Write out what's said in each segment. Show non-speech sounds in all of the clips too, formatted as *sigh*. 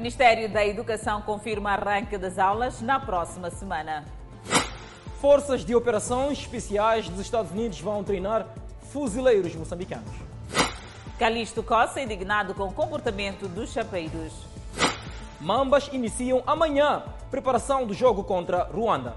Ministério da Educação confirma arranque das aulas na próxima semana. Forças de operações especiais dos Estados Unidos vão treinar fuzileiros moçambicanos. Calixto Costa indignado com o comportamento dos chapeiros. Mambas iniciam amanhã preparação do jogo contra Ruanda.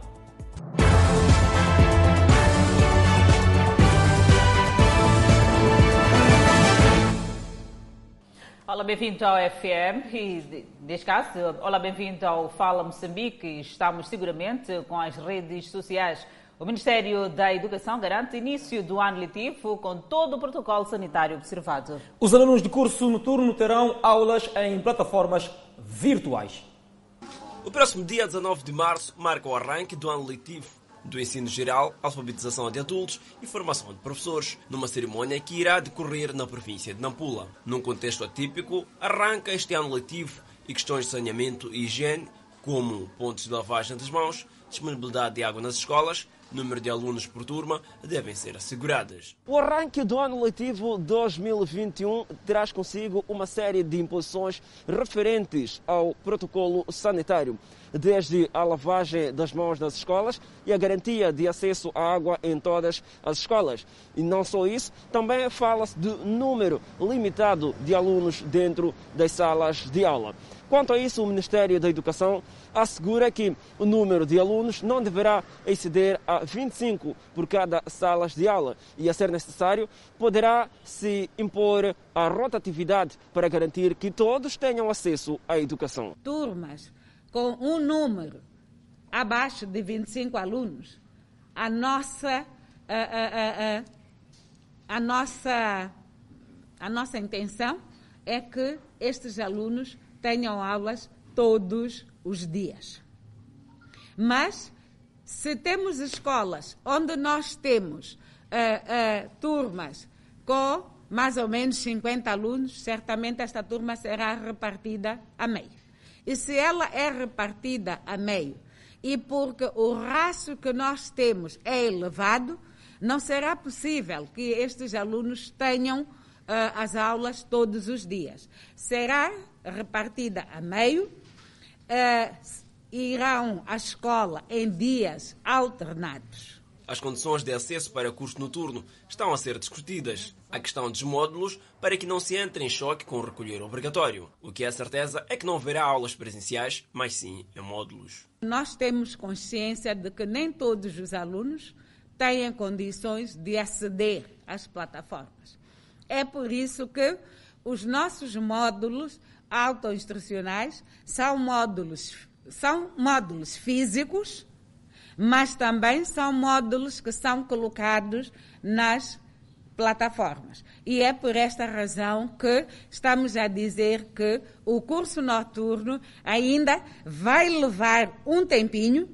Olá, bem-vindo ao FM e, neste caso, olá, bem-vindo ao Fala Moçambique. Estamos seguramente com as redes sociais. O Ministério da Educação garante início do ano letivo com todo o protocolo sanitário observado. Os alunos de curso noturno terão aulas em plataformas virtuais. O próximo dia 19 de março marca o arranque do ano letivo do ensino geral, alfabetização de adultos e formação de professores, numa cerimônia que irá decorrer na província de Nampula. Num contexto atípico, arranca este ano letivo e questões de saneamento e higiene, como pontos de lavagem das mãos, disponibilidade de água nas escolas, número de alunos por turma devem ser asseguradas. O arranque do ano letivo 2021 traz consigo uma série de imposições referentes ao protocolo sanitário, desde a lavagem das mãos nas escolas e a garantia de acesso à água em todas as escolas. E não só isso, também fala-se de número limitado de alunos dentro das salas de aula. Quanto a isso, o Ministério da Educação assegura que o número de alunos não deverá exceder a 25 por cada sala de aula e, a ser necessário, poderá se impor a rotatividade para garantir que todos tenham acesso à educação. Turmas com um número abaixo de 25 alunos, a nossa, a, a, a, a nossa, a nossa intenção é que estes alunos tenham aulas todos os dias. Mas, se temos escolas onde nós temos uh, uh, turmas com mais ou menos 50 alunos, certamente esta turma será repartida a meio. E se ela é repartida a meio, e porque o rácio que nós temos é elevado, não será possível que estes alunos tenham uh, as aulas todos os dias. Será repartida a meio, uh, irão à escola em dias alternados. As condições de acesso para curso noturno estão a ser discutidas. A questão dos módulos para que não se entre em choque com o recolher obrigatório. O que é certeza é que não haverá aulas presenciais, mas sim em módulos. Nós temos consciência de que nem todos os alunos têm condições de aceder às plataformas. É por isso que os nossos módulos autoinstrucionais são módulos, são módulos físicos, mas também são módulos que são colocados nas plataformas. E é por esta razão que estamos a dizer que o curso noturno ainda vai levar um tempinho,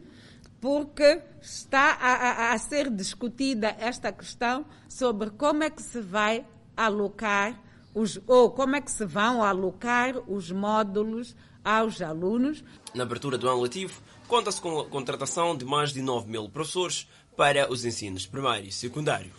porque está a, a, a ser discutida esta questão sobre como é que se vai alocar os, ou como é que se vão alocar os módulos aos alunos. Na abertura do ano letivo, conta-se com a contratação de mais de 9 mil professores para os ensinos primário e secundário.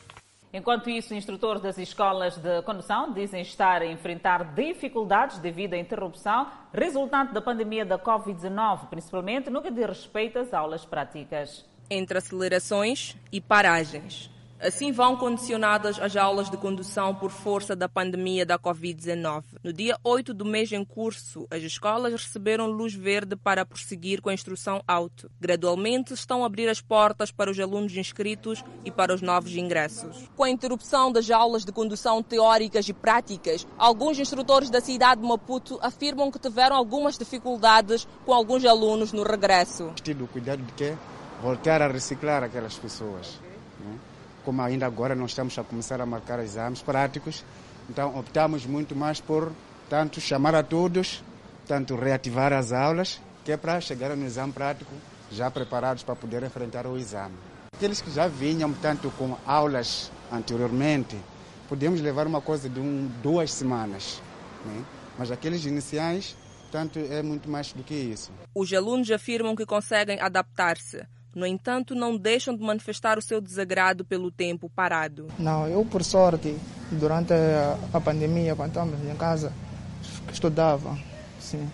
Enquanto isso, instrutores das escolas de condução dizem estar a enfrentar dificuldades devido à interrupção resultante da pandemia da Covid-19, principalmente no que diz respeito às aulas práticas. Entre acelerações e paragens. Assim vão condicionadas as aulas de condução por força da pandemia da Covid-19. No dia 8 do mês em curso, as escolas receberam luz verde para prosseguir com a instrução auto. Gradualmente estão a abrir as portas para os alunos inscritos e para os novos ingressos. Com a interrupção das aulas de condução teóricas e práticas, alguns instrutores da cidade de Maputo afirmam que tiveram algumas dificuldades com alguns alunos no regresso. Tido cuidado de que voltar a reciclar aquelas pessoas. Como ainda agora nós estamos a começar a marcar exames práticos, então optamos muito mais por tanto chamar a todos, tanto reativar as aulas, que é para chegar no exame prático já preparados para poder enfrentar o exame. Aqueles que já vinham tanto com aulas anteriormente, podemos levar uma coisa de um, duas semanas, né? mas aqueles iniciais, tanto é muito mais do que isso. Os alunos afirmam que conseguem adaptar-se no entanto, não deixam de manifestar o seu desagrado pelo tempo parado. Não, eu, por sorte, durante a pandemia, quando estávamos em casa, estudava, sim.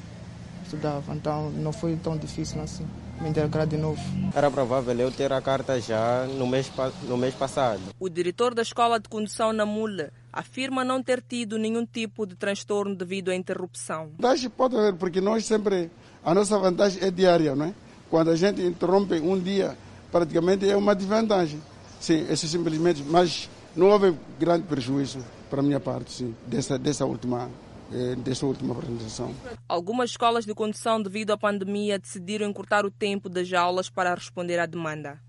estudava, então não foi tão difícil assim me integrar de novo. Era provável eu ter a carta já no mês, no mês passado. O diretor da Escola de Condução na Mula afirma não ter tido nenhum tipo de transtorno devido à interrupção. Vantagem pode haver, porque nós sempre, a nossa vantagem é diária, não é? Quando a gente interrompe um dia, praticamente é uma desvantagem. Sim, isso simplesmente, mas não houve grande prejuízo para a minha parte, sim, dessa, dessa última eh, dessa última apresentação. Algumas escolas de condução, devido à pandemia, decidiram encurtar o tempo das aulas para responder à demanda.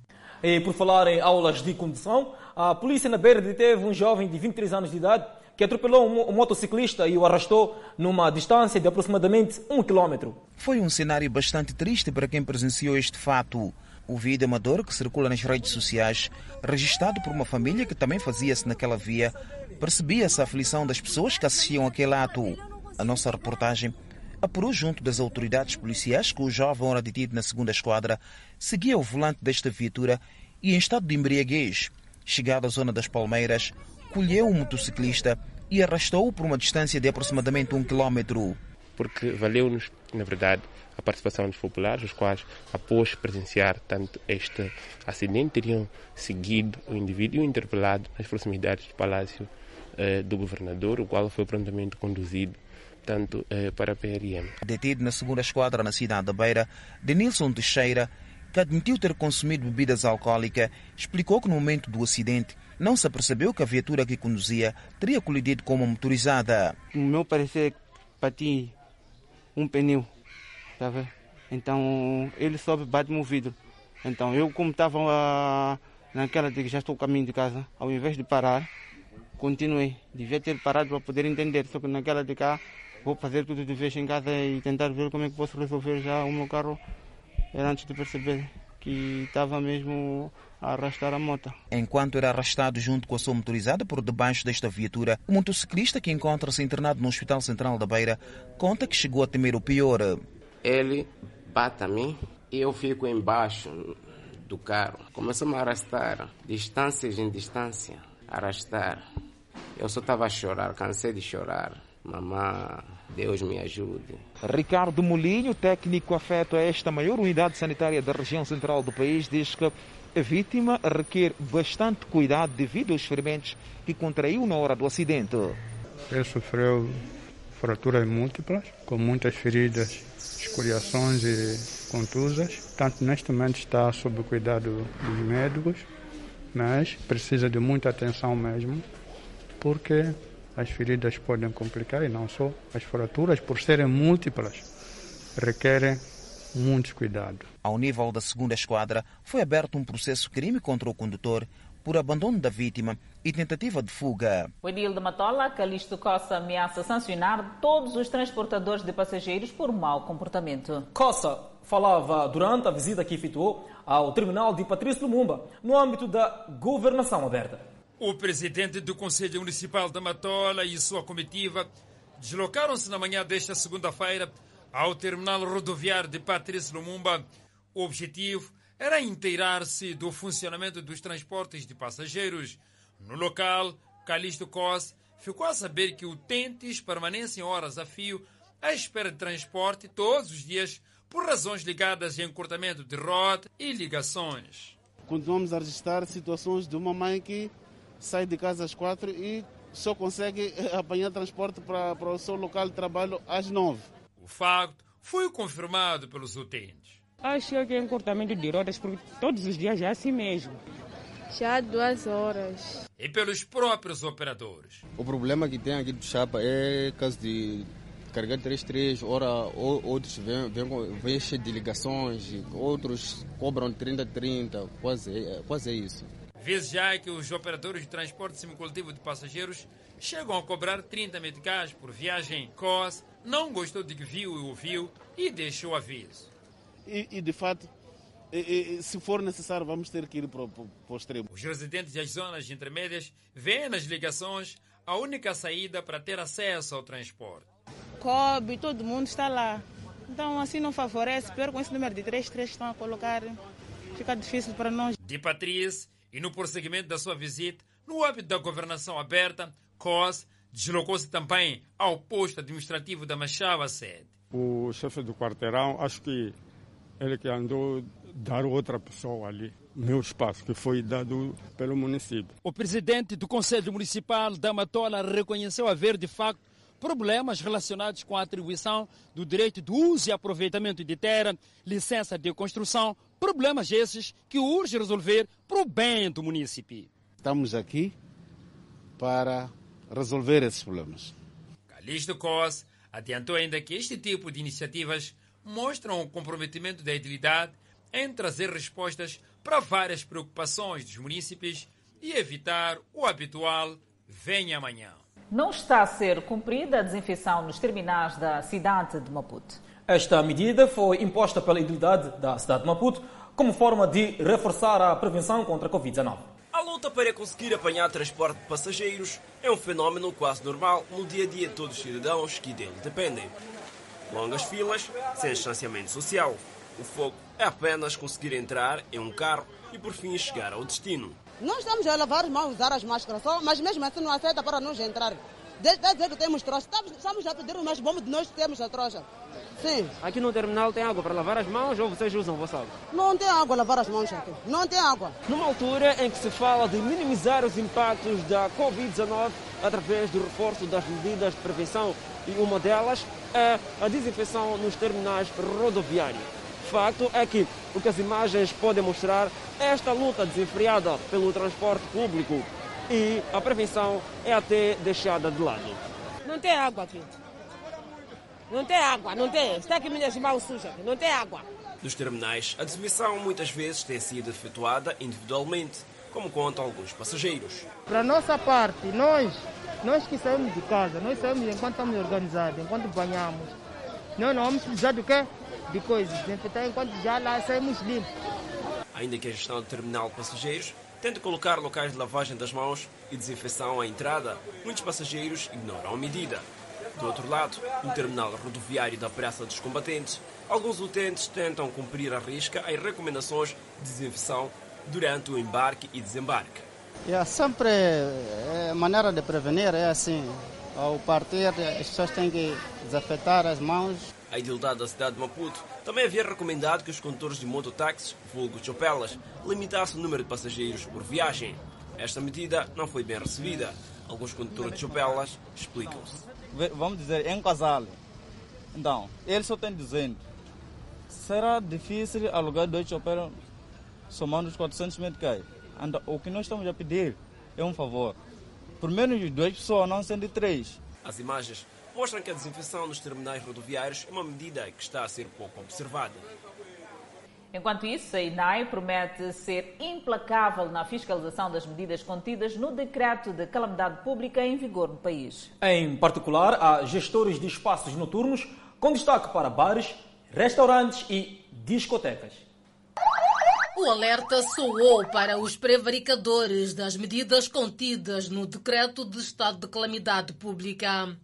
E por falar em aulas de condução, a polícia na Beira deteve um jovem de 23 anos de idade que atropelou um motociclista e o arrastou numa distância de aproximadamente um quilômetro. Foi um cenário bastante triste para quem presenciou este fato. O vídeo amador que circula nas redes sociais, registrado por uma família que também fazia-se naquela via, Percebia-se a aflição das pessoas que assistiam àquele ato. A nossa reportagem apurou junto das autoridades policiais que o jovem ora detido na segunda esquadra seguia o volante desta viatura e, em estado de embriaguez, chegado à zona das Palmeiras, colheu o motociclista e arrastou-o por uma distância de aproximadamente um quilómetro. Porque valeu-nos, na verdade, a participação dos populares, os quais, após presenciar tanto este acidente, teriam seguido o indivíduo interpelado nas proximidades do Palácio eh, do governador, o qual foi prontamente conduzido tanto eh, para a PRM. Detido na segunda esquadra na cidade da Beira, Denilson Teixeira, que admitiu ter consumido bebidas alcoólicas, explicou que no momento do acidente não se apercebeu que a viatura que conduzia teria colidido com uma motorizada. No meu parecer, bati um pneu, tá? Então ele sobe bate-me o vidro. Então eu, como estava naquela de que já estou caminho de casa, ao invés de parar, continuei. Devia ter parado para poder entender, só que naquela de cá vou fazer tudo de vez em casa e tentar ver como é que posso resolver já o meu carro. Era antes de perceber que estava mesmo a arrastar a moto. Enquanto era arrastado junto com a sua motorizada por debaixo desta viatura, o motociclista que encontra-se internado no Hospital Central da Beira conta que chegou a temer o pior. Ele bate a mim e eu fico embaixo do carro. Começou a arrastar, distâncias em distância, arrastar. Eu só estava a chorar, cansei de chorar. Mamã, Deus me ajude. Ricardo Molinho, técnico afeto a esta maior unidade sanitária da região central do país, diz que a vítima requer bastante cuidado devido aos ferimentos que contraiu na hora do acidente. Ele sofreu fraturas múltiplas, com muitas feridas, escoriações e contusas. Tanto neste momento está sob o cuidado dos médicos, mas precisa de muita atenção mesmo porque as feridas podem complicar e não só as fraturas, por serem múltiplas, requerem muito cuidado. Ao nível da segunda esquadra, foi aberto um processo crime contra o condutor por abandono da vítima e tentativa de fuga. O edil de Matola, Calixto Costa, ameaça sancionar todos os transportadores de passageiros por mau comportamento. Costa falava durante a visita que efetuou ao terminal de Patrício Lumumba, no âmbito da governação aberta. O presidente do Conselho Municipal da Matola e sua comitiva deslocaram-se na manhã desta segunda-feira ao terminal rodoviário de Patrício Lumumba. O objetivo era inteirar-se do funcionamento dos transportes de passageiros. No local, Calixto Cos ficou a saber que utentes permanecem horas a fio à espera de transporte todos os dias por razões ligadas a encurtamento de rota e ligações. Continuamos a registrar situações de uma mãe que sai de casa às quatro e só consegue *laughs* apanhar transporte para, para o seu local de trabalho às nove. O facto foi confirmado pelos utentes. Acho que é encurtamento de rodas, porque todos os dias é assim mesmo. Já há duas horas. E pelos próprios operadores. O problema que tem aqui do Chapa é caso de carregar 33, ora outros vêm, vêm, vêm cheios de ligações, outros cobram 30-30, quase, é, quase é isso. Vezes já que os operadores de transporte semicoletivo de passageiros chegam a cobrar 30 meticais por viagem. COS não gostou de que viu e ouviu e deixou aviso. E, e de fato, e, e, se for necessário, vamos ter que ir para, para, para o extremo. Os residentes das zonas intermédias veem nas ligações a única saída para ter acesso ao transporte. COB, todo mundo está lá. Então, assim não favorece. Pior com esse número de 33 que estão a colocar, fica difícil para nós. De Patrícia e no prosseguimento da sua visita, no âmbito da governação aberta, COS deslocou-se também ao posto administrativo da Machava sede. O chefe do quarteirão, acho que ele que andou dar outra pessoa ali meu espaço que foi dado pelo município. O presidente do Conselho Municipal da Matola reconheceu haver de facto problemas relacionados com a atribuição do direito de uso e aproveitamento de terra, licença de construção, problemas esses que urge resolver para o bem do município. Estamos aqui para resolver esses problemas. Calixto Cos adiantou ainda que este tipo de iniciativas mostram o comprometimento da entidade em trazer respostas para várias preocupações dos munícipes e evitar o habitual venha amanhã. Não está a ser cumprida a desinfecção nos terminais da cidade de Maputo. Esta medida foi imposta pela entidade da cidade de Maputo como forma de reforçar a prevenção contra a Covid-19. A luta para conseguir apanhar transporte de passageiros é um fenómeno quase normal no dia a dia de todos os cidadãos que dele dependem. Longas filas, sem distanciamento social. O foco é apenas conseguir entrar em um carro e por fim chegar ao destino. Nós estamos a lavar as mãos, usar as máscaras, só, mas mesmo assim não afeta para nós entrar. Desde dizer que temos trouxa, estamos, estamos a pedir mais bom de nós temos a trouxa. Sim. Aqui no terminal tem água para lavar as mãos ou vocês usam a vossa água? Não tem água para lavar as mãos aqui. Não tem água. Numa altura em que se fala de minimizar os impactos da Covid-19 através do reforço das medidas de prevenção e uma delas é a desinfecção nos terminais rodoviários. Facto é que o que as imagens podem mostrar é esta luta desenfreada pelo transporte público e a prevenção é até deixada de lado. Não tem água aqui. Não tem água, não tem. Está aqui minhas mãos sujas, não tem água. Nos terminais, a desinfecção muitas vezes tem sido efetuada individualmente, como contam alguns passageiros. Para a nossa parte, nós, nós que saímos de casa, nós saímos enquanto estamos organizados, enquanto banhamos. Nós não vamos precisar do quê? De coisas, desinfetar enquanto já lá saímos limpos. Ainda que a gestão do terminal de passageiros tente colocar locais de lavagem das mãos e desinfecção à entrada, muitos passageiros ignoram a medida. Do outro lado, no terminal rodoviário da Praça dos Combatentes, alguns utentes tentam cumprir a risca as recomendações de desinfecção durante o embarque e desembarque. É sempre a maneira de prevenir é assim. Ao partir, as pessoas têm que desafetar as mãos. A idilidade da cidade de Maputo também havia recomendado que os condutores de mototáxis, vulgo chopelas, limitassem o número de passageiros por viagem. Esta medida não foi bem recebida. Alguns condutores de chopelas explicam-se. Vamos dizer, em casal. Então, ele só tem 200. Será difícil alugar dois chopelas somando os 400 meticais? Então, o que nós estamos a pedir é um favor. Por menos de duas pessoas, não sendo três. As imagens mostram que a desinfecção nos terminais rodoviários é uma medida que está a ser pouco observada. Enquanto isso, a INAI promete ser implacável na fiscalização das medidas contidas no decreto de calamidade pública em vigor no país. Em particular, há gestores de espaços noturnos com destaque para bares, restaurantes e discotecas. O alerta soou para os prevaricadores das medidas contidas no decreto de estado de calamidade pública.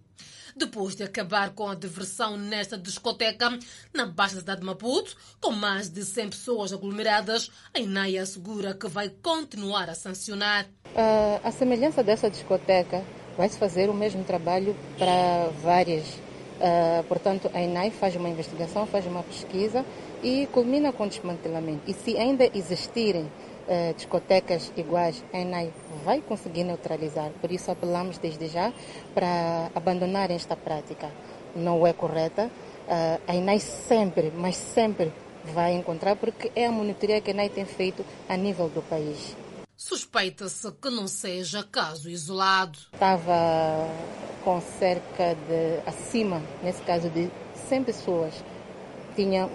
Depois de acabar com a diversão nesta discoteca na Baixa Cidade de Maputo, com mais de 100 pessoas aglomeradas, a INAI assegura que vai continuar a sancionar. Uh, a semelhança dessa discoteca vai-se fazer o mesmo trabalho para várias. Uh, portanto, a INAI faz uma investigação, faz uma pesquisa e culmina com o desmantelamento. E se ainda existirem uh, discotecas iguais, a ENAI vai conseguir neutralizar. Por isso apelamos desde já para abandonar esta prática. Não é correta. Uh, a ENAI sempre, mas sempre vai encontrar, porque é a monitoria que a ENAI tem feito a nível do país. Suspeita-se que não seja caso isolado. Estava com cerca de, acima, nesse caso, de 100 pessoas. Tinha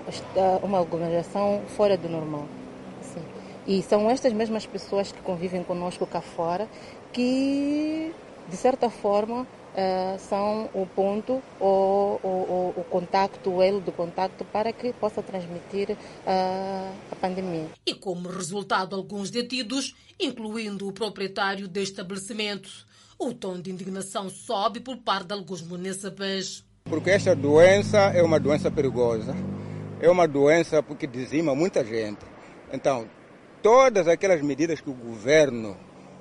uma aglomeração fora do normal. E são estas mesmas pessoas que convivem conosco cá fora que, de certa forma, Uh, são o ponto ou o, o, o contacto, o elo do contacto para que possa transmitir uh, a pandemia. E como resultado, alguns detidos, incluindo o proprietário do estabelecimento. O tom de indignação sobe por parte de alguns munícipes. Porque esta doença é uma doença perigosa, é uma doença porque dizima muita gente. Então, todas aquelas medidas que o governo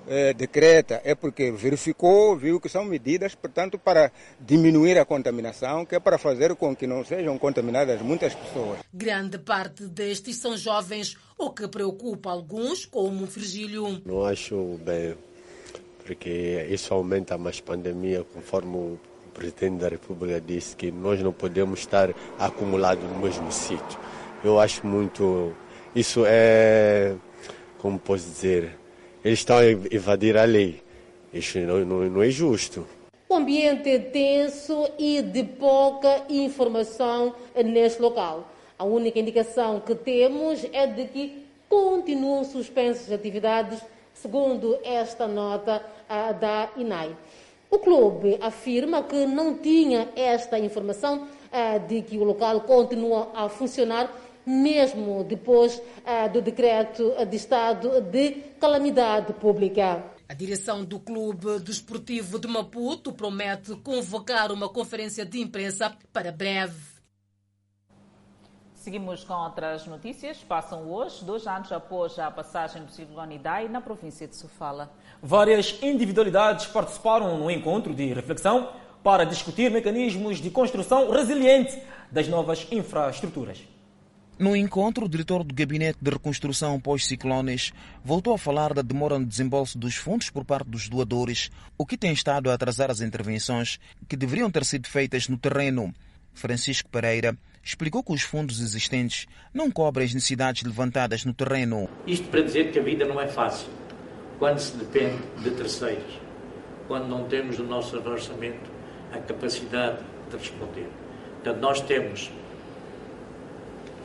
eh, decreta é porque verificou, viu que são medidas, portanto, para diminuir a contaminação, que é para fazer com que não sejam contaminadas muitas pessoas. Grande parte destes são jovens, o que preocupa alguns, como o Virgílio. Não acho bem, porque isso aumenta mais pandemia, conforme o presidente da República disse que nós não podemos estar acumulados no mesmo sítio. Eu acho muito. Isso é. Como posso dizer? Eles estão a invadir a lei. Isso não, não, não é justo. O ambiente é tenso e de pouca informação neste local. A única indicação que temos é de que continuam suspensas atividades, segundo esta nota da INAI. O clube afirma que não tinha esta informação de que o local continua a funcionar mesmo depois uh, do decreto de estado de calamidade pública. A direção do Clube Desportivo de Maputo promete convocar uma conferência de imprensa para breve. Seguimos com outras notícias. Passam hoje, dois anos após a passagem do ciclone Idai na província de Sofala. Várias individualidades participaram no encontro de reflexão para discutir mecanismos de construção resiliente das novas infraestruturas. No encontro, o diretor do Gabinete de Reconstrução pós-ciclones voltou a falar da demora no desembolso dos fundos por parte dos doadores, o que tem estado a atrasar as intervenções que deveriam ter sido feitas no terreno. Francisco Pereira explicou que os fundos existentes não cobrem as necessidades levantadas no terreno. Isto para dizer que a vida não é fácil quando se depende de terceiros, quando não temos no nosso orçamento a capacidade de responder. Portanto, nós temos,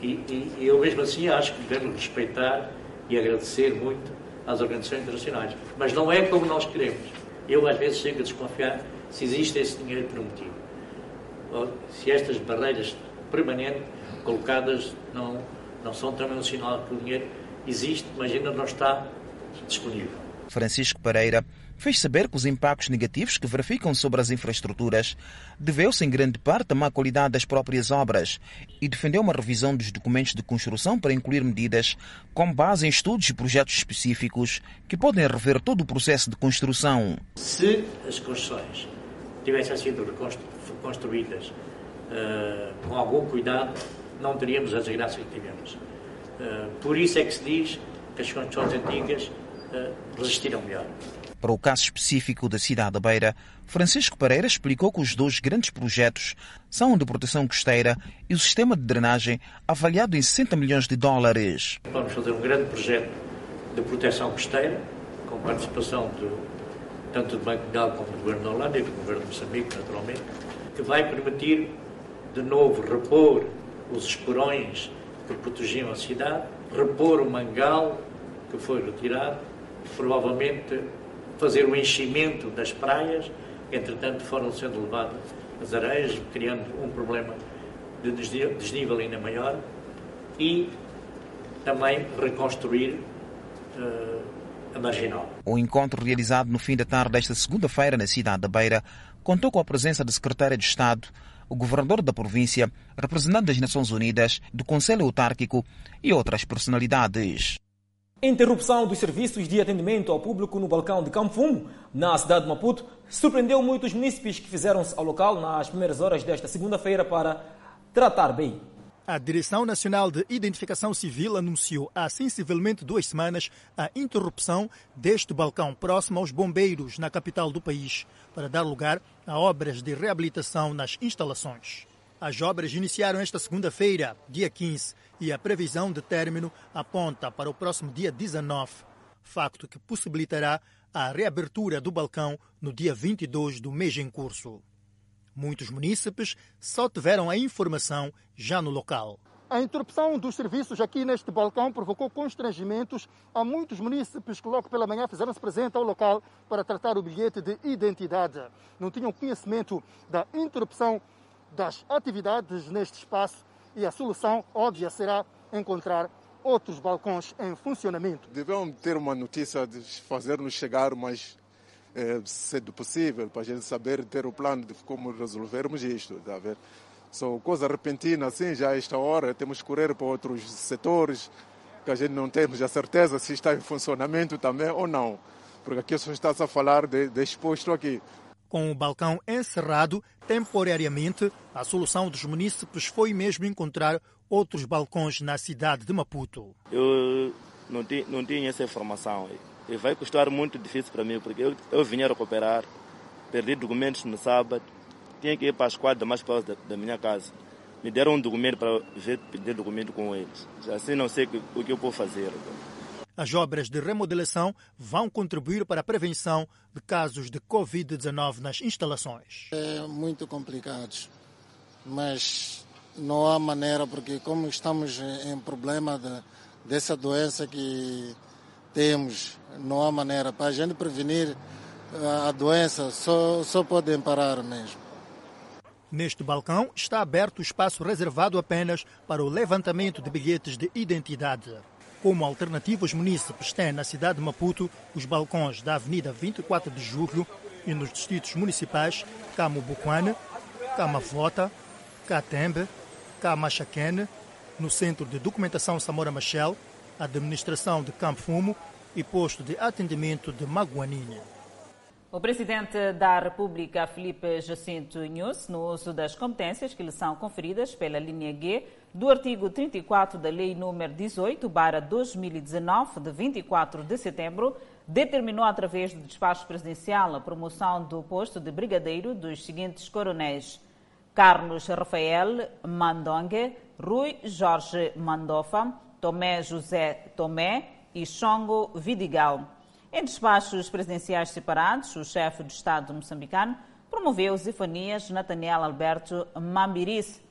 e, e, e eu mesmo assim acho que devemos respeitar e agradecer muito às organizações internacionais, mas não é como nós queremos. Eu às vezes chego a desconfiar se existe esse dinheiro por um motivo. Ou se estas barreiras permanentes colocadas não, não são também um sinal que o dinheiro existe, mas ainda não está disponível. Francisco Pereira fez saber que os impactos negativos que verificam sobre as infraestruturas deveu-se em grande parte à má qualidade das próprias obras e defendeu uma revisão dos documentos de construção para incluir medidas com base em estudos e projetos específicos que podem rever todo o processo de construção. Se as construções tivessem sido reconstruídas uh, com algum cuidado, não teríamos as desgraças que tivemos. Uh, por isso é que se diz que as construções antigas resistiram melhor. Para o caso específico da cidade da Beira, Francisco Pereira explicou que os dois grandes projetos são o de proteção costeira e o sistema de drenagem, avaliado em 60 milhões de dólares. Vamos fazer um grande projeto de proteção costeira, com participação do, tanto do Banco de Gal como do Governo da Holanda e do Governo de Moçambique, naturalmente, que vai permitir, de novo, repor os esporões que protegiam a cidade, repor o mangal que foi retirado provavelmente fazer o enchimento das praias, entretanto foram sendo levadas as areias, criando um problema de desnível ainda maior, e também reconstruir uh, a marginal. O encontro realizado no fim da tarde desta segunda-feira na cidade da Beira contou com a presença da secretária de Estado, o governador da província, representante das Nações Unidas, do Conselho Autárquico e outras personalidades. Interrupção dos serviços de atendimento ao público no balcão de Camfumo, na cidade de Maputo, surpreendeu muitos munícipes que fizeram-se ao local nas primeiras horas desta segunda-feira para tratar bem. A Direção Nacional de Identificação Civil anunciou há sensivelmente duas semanas a interrupção deste balcão próximo aos bombeiros na capital do país, para dar lugar a obras de reabilitação nas instalações. As obras iniciaram esta segunda-feira, dia 15, e a previsão de término aponta para o próximo dia 19, facto que possibilitará a reabertura do balcão no dia 22 do mês em curso. Muitos munícipes só tiveram a informação já no local. A interrupção dos serviços aqui neste balcão provocou constrangimentos a muitos munícipes que logo pela manhã fizeram-se presente ao local para tratar o bilhete de identidade. Não tinham conhecimento da interrupção das atividades neste espaço e a solução óbvia será encontrar outros balcões em funcionamento. Devemos ter uma notícia de fazer-nos chegar mais é, cedo possível, para a gente saber ter o plano de como resolvermos isto. Tá? São coisa repentina assim, já a esta hora, temos que correr para outros setores que a gente não temos a certeza se está em funcionamento também ou não. porque aqui só está-se a falar de, de exposto aqui. Com o balcão encerrado temporariamente, a solução dos munícipes foi mesmo encontrar outros balcões na cidade de Maputo. Eu não tinha, não tinha essa informação e vai custar muito difícil para mim, porque eu, eu vinha recuperar, perdi documentos no sábado, tinha que ir para a esquadra mais próxima da, da minha casa. Me deram um documento para ver, pedir documento com eles. Assim não sei o que eu posso fazer. As obras de remodelação vão contribuir para a prevenção de casos de Covid-19 nas instalações. É muito complicado, mas não há maneira, porque como estamos em problema de, dessa doença que temos, não há maneira. Para a gente prevenir a doença, só, só podem parar mesmo. Neste balcão está aberto o espaço reservado apenas para o levantamento de bilhetes de identidade. Como alternativa, os munícipes têm na cidade de Maputo os balcões da Avenida 24 de Julho e nos distritos municipais Camubuquane, Camavota, Catembe, Camachaquene, no Centro de Documentação Samora Machel, Administração de Campo Fumo e Posto de Atendimento de Maguanine. O presidente da República, Felipe Jacinto Nunes, no uso das competências que lhe são conferidas pela linha G do artigo 34 da Lei nº 18, 2019, de 24 de setembro, determinou através do despacho presidencial a promoção do posto de brigadeiro dos seguintes coronéis: Carlos Rafael Mandongue, Rui Jorge Mandofa, Tomé José Tomé e Chongo Vidigal. Em despachos presidenciais separados, o chefe do Estado moçambicano promoveu Zifanias Nathaniel Alberto Mambiris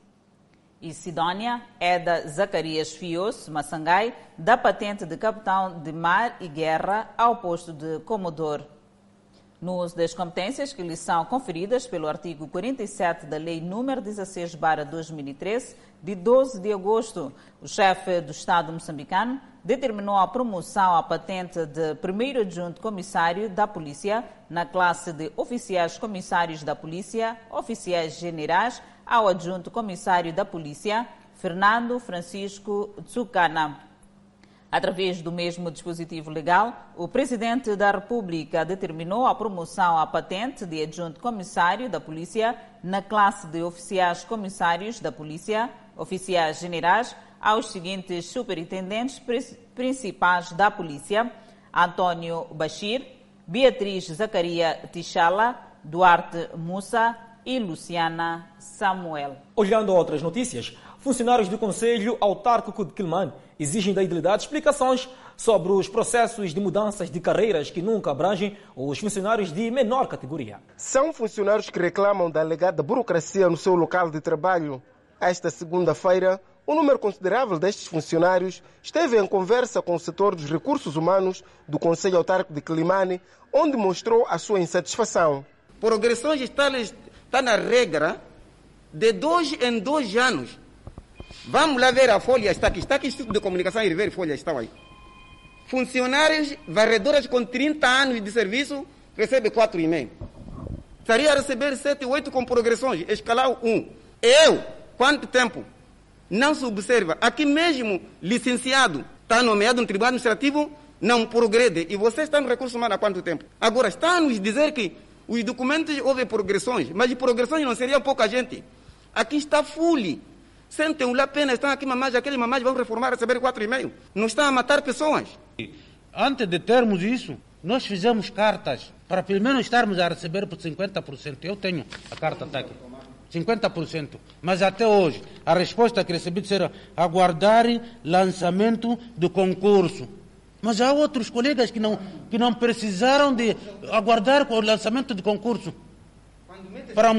e Sidónia Eda Zacarias Fios Massangai, da patente de capitão de mar e guerra ao posto de comodoro. No uso das competências que lhe são conferidas pelo artigo 47 da Lei nº 16, 2013, de 12 de agosto, o chefe do Estado moçambicano determinou a promoção à patente de primeiro adjunto comissário da Polícia na classe de oficiais comissários da Polícia, oficiais generais, ao adjunto comissário da Polícia, Fernando Francisco Tsukana. Através do mesmo dispositivo legal, o Presidente da República determinou a promoção à patente de adjunto comissário da Polícia na classe de oficiais comissários da Polícia, oficiais generais, aos seguintes superintendentes principais da Polícia: Antônio Bashir, Beatriz Zacaria Tichala, Duarte Mussa e Luciana Samuel. Olhando a outras notícias, funcionários do Conselho Autárquico de Quilman exigem da idilidade explicações sobre os processos de mudanças de carreiras que nunca abrangem os funcionários de menor categoria. São funcionários que reclamam da alegada burocracia no seu local de trabalho. Esta segunda-feira, um número considerável destes funcionários esteve em conversa com o setor dos recursos humanos do Conselho Autárquico de Quilimane, onde mostrou a sua insatisfação. Progressões está, está na regra de dois em dois anos. Vamos lá ver a folha, está aqui, está aqui Instituto de Comunicação e ver a folha, estão aí. Funcionários, varredoras com 30 anos de serviço, recebe 4,5. Estaria a receber 7, 8 com progressões, escalar 1. Eu, quanto tempo? Não se observa. Aqui mesmo, licenciado, está nomeado no Tribunal Administrativo, não progrede. E você está no recurso humano há quanto tempo? Agora, está a nos dizer que os documentos houve progressões, mas progressões não seria pouca gente. Aqui está full. Sentem lá apenas, estão aqui mamães, aqueles mamães vão reformar, receber 4,5. Não estão a matar pessoas. Antes de termos isso, nós fizemos cartas para pelo menos estarmos a receber por 50%. Eu tenho a carta está aqui. 50%. Mas até hoje, a resposta que recebi era aguardar lançamento do concurso. Mas há outros colegas que não, que não precisaram de aguardar o lançamento do concurso para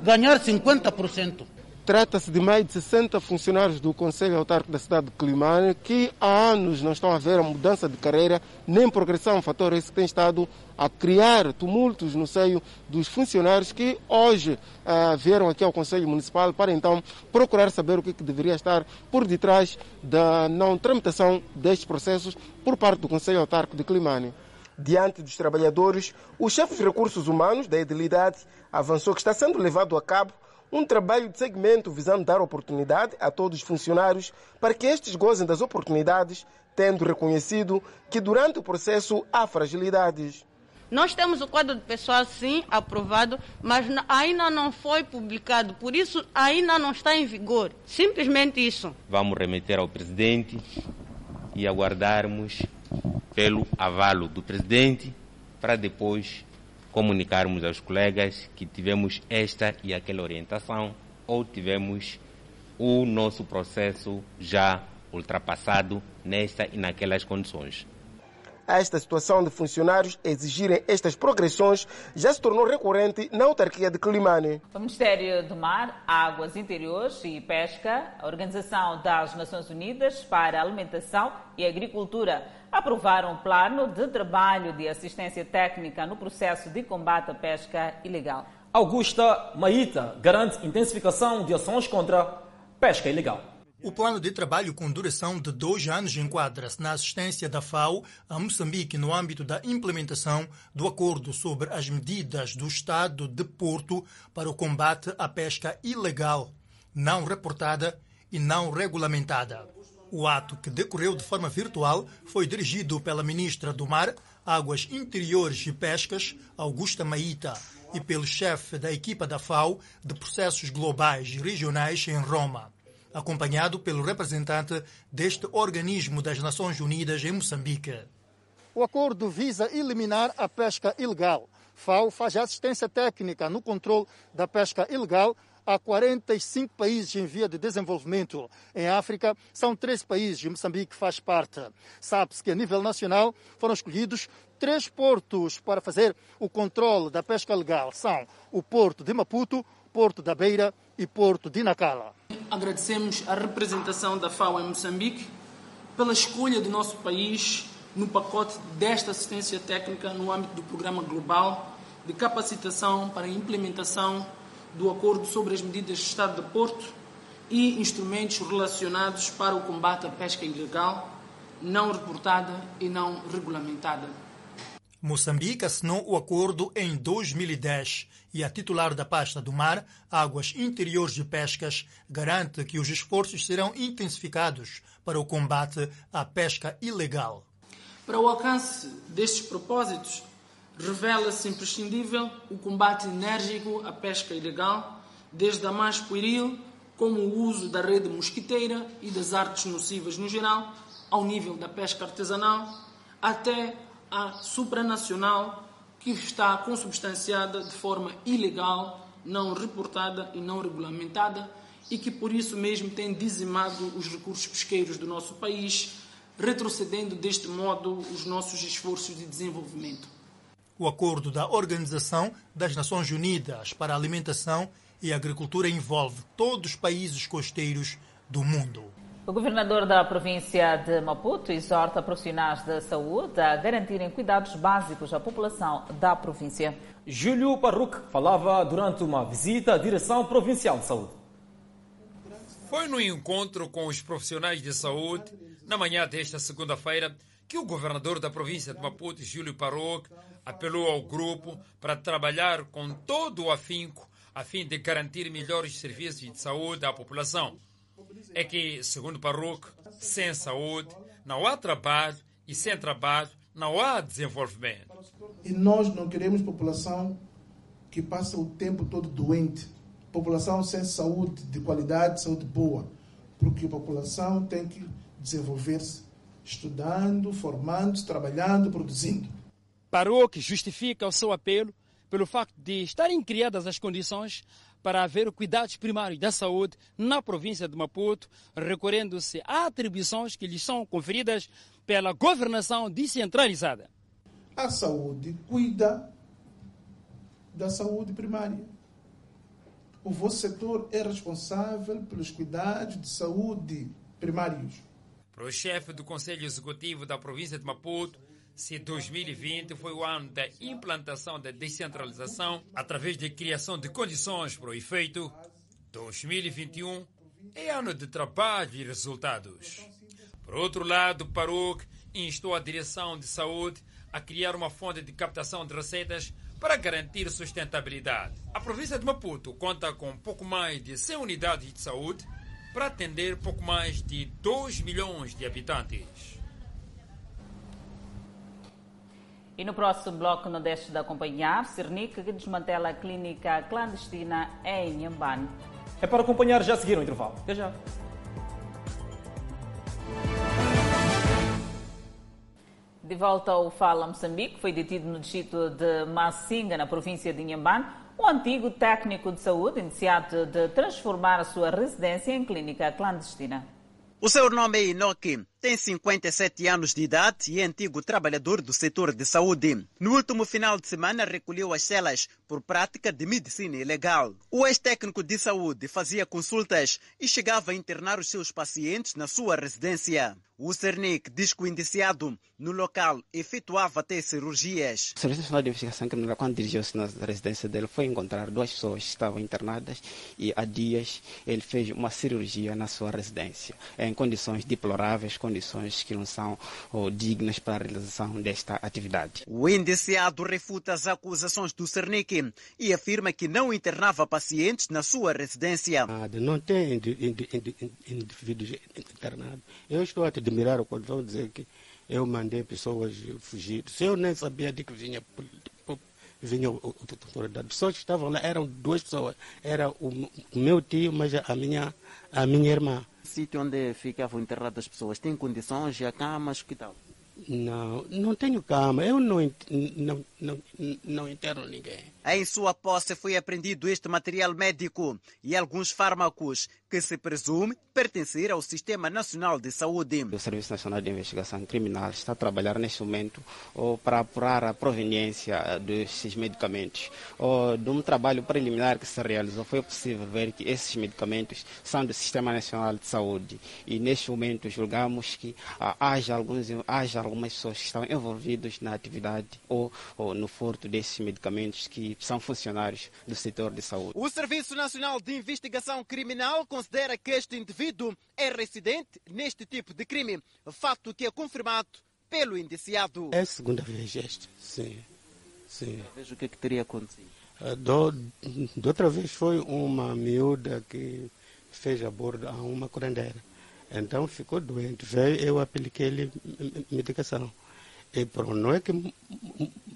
ganhar 50%. Trata-se de mais de 60 funcionários do Conselho Autárquico da cidade de Climane que há anos não estão a ver a mudança de carreira nem progressão, fator esse que tem estado a criar tumultos no seio dos funcionários que hoje uh, vieram aqui ao Conselho Municipal para então procurar saber o que, que deveria estar por detrás da não tramitação destes processos por parte do Conselho Autárquico de Climane. Diante dos trabalhadores, o chefe de recursos humanos da Edilidade avançou que está sendo levado a cabo um trabalho de segmento visando dar oportunidade a todos os funcionários para que estes gozem das oportunidades, tendo reconhecido que durante o processo há fragilidades. Nós temos o quadro de pessoal, sim, aprovado, mas ainda não foi publicado, por isso ainda não está em vigor. Simplesmente isso. Vamos remeter ao presidente e aguardarmos pelo avalo do presidente para depois comunicarmos aos colegas que tivemos esta e aquela orientação ou tivemos o nosso processo já ultrapassado nesta e naquelas condições. Esta situação de funcionários exigirem estas progressões já se tornou recorrente na autarquia de Climane. O Ministério do Mar, Águas Interiores e Pesca, a Organização das Nações Unidas para a Alimentação e Agricultura, aprovaram um plano de trabalho de assistência técnica no processo de combate à pesca ilegal. Augusta Maíta garante intensificação de ações contra pesca ilegal. O plano de trabalho com duração de dois anos enquadra-se na assistência da FAO a Moçambique no âmbito da implementação do acordo sobre as medidas do Estado de Porto para o combate à pesca ilegal, não reportada e não regulamentada. O ato, que decorreu de forma virtual, foi dirigido pela Ministra do Mar, Águas Interiores e Pescas, Augusta Maíta, e pelo chefe da equipa da FAO de processos globais e regionais em Roma acompanhado pelo representante deste organismo das Nações Unidas em Moçambique. O acordo visa eliminar a pesca ilegal. FAO faz assistência técnica no controle da pesca ilegal a 45 países em via de desenvolvimento. Em África, são três países e Moçambique faz parte. Sabe-se que, a nível nacional, foram escolhidos três portos para fazer o controle da pesca legal. São o Porto de Maputo, Porto da Beira e Porto de Nacala. Agradecemos a representação da FAO em Moçambique pela escolha do nosso país no pacote desta assistência técnica no âmbito do Programa Global de Capacitação para a Implementação do Acordo sobre as Medidas de Estado de Porto e instrumentos relacionados para o combate à pesca ilegal, não reportada e não regulamentada. Moçambique assinou o acordo em 2010 e a titular da pasta do mar, Águas Interiores e Pescas, garante que os esforços serão intensificados para o combate à pesca ilegal. Para o alcance destes propósitos, revela-se imprescindível o combate enérgico à pesca ilegal, desde a mais pueril, como o uso da rede mosquiteira e das artes nocivas no geral, ao nível da pesca artesanal, até a supranacional que está consubstanciada de forma ilegal, não reportada e não regulamentada e que por isso mesmo tem dizimado os recursos pesqueiros do nosso país, retrocedendo deste modo os nossos esforços de desenvolvimento. O acordo da Organização das Nações Unidas para a Alimentação e Agricultura envolve todos os países costeiros do mundo. O governador da província de Maputo exorta profissionais da saúde a garantirem cuidados básicos à população da província. Júlio Parruc falava durante uma visita à Direção Provincial de Saúde. Foi no encontro com os profissionais de saúde, na manhã desta segunda-feira, que o governador da província de Maputo, Júlio Parruc, apelou ao grupo para trabalhar com todo o afinco a fim de garantir melhores serviços de saúde à população é que, segundo Baruch, sem saúde não há trabalho e sem trabalho não há desenvolvimento. E nós não queremos população que passa o tempo todo doente, população sem saúde de qualidade, saúde boa, porque a população tem que desenvolver-se estudando, formando-se, trabalhando, produzindo. Baruch justifica o seu apelo pelo facto de estarem criadas as condições para haver cuidados primários da saúde na província de Maputo, recorrendo-se a atribuições que lhes são conferidas pela governação descentralizada. A saúde cuida da saúde primária. O vosso setor é responsável pelos cuidados de saúde primários. Para o chefe do Conselho Executivo da província de Maputo, se 2020 foi o ano da implantação da descentralização através da criação de condições para o efeito, 2021 é ano de trabalho e resultados. Por outro lado, Paruc instou a Direção de Saúde a criar uma fonte de captação de receitas para garantir sustentabilidade. A província de Maputo conta com pouco mais de 100 unidades de saúde para atender pouco mais de 2 milhões de habitantes. E no próximo bloco, não deixe de acompanhar Cernic, que desmantela a clínica clandestina em Inhambane. É para acompanhar já a seguir o intervalo. Até já. De volta ao Fala Moçambique, foi detido no distrito de Massinga, na província de Inhambane, um antigo técnico de saúde iniciado de transformar a sua residência em clínica clandestina. O seu nome é Inoki, tem 57 anos de idade e é antigo trabalhador do setor de saúde. No último final de semana recolheu as celas por prática de medicina ilegal. O ex-técnico de saúde fazia consultas e chegava a internar os seus pacientes na sua residência. O Cernic diz que o indiciado no local efetuava até cirurgias. O Serviço Nacional de Investigação Criminal, quando dirigiu-se na residência dele, foi encontrar duas pessoas que estavam internadas e há dias ele fez uma cirurgia na sua residência, em condições deploráveis, condições que não são oh, dignas para a realização desta atividade. O indiciado refuta as acusações do Cernic e afirma que não internava pacientes na sua residência. Não tem indivíduos internados. Eu estou a te admirar quando vão dizer que eu mandei pessoas fugir. Se eu nem sabia de que vinha vinha autoridade. Pessoas que estavam lá eram duas pessoas. Era o meu tio, mas a minha, a minha irmã. Sítio onde ficavam enterradas as pessoas tem condições, e camas, que tal? Não, não tenho cama. Eu não, não, não, não interno ninguém. Em sua posse foi apreendido este material médico e alguns fármacos que se presume pertencer ao Sistema Nacional de Saúde. O Serviço Nacional de Investigação Criminal está a trabalhar neste momento ou para apurar a proveniência desses medicamentos. Ou de um trabalho preliminar que se realizou, foi possível ver que esses medicamentos são do Sistema Nacional de Saúde. E neste momento julgamos que ah, haja, alguns, haja algumas pessoas que estão envolvidas na atividade ou, ou no furto desses medicamentos que são funcionários do setor de saúde. O Serviço Nacional de Investigação Criminal considera que este indivíduo é residente neste tipo de crime, fato que é confirmado pelo indiciado. É a segunda vez este, sim. sim. Veja o que, é que teria acontecido. Do, de outra vez foi uma miúda que fez aborto a uma curandeira. Então ficou doente. Veio, eu apliquei-lhe medicação. E pronto, não é que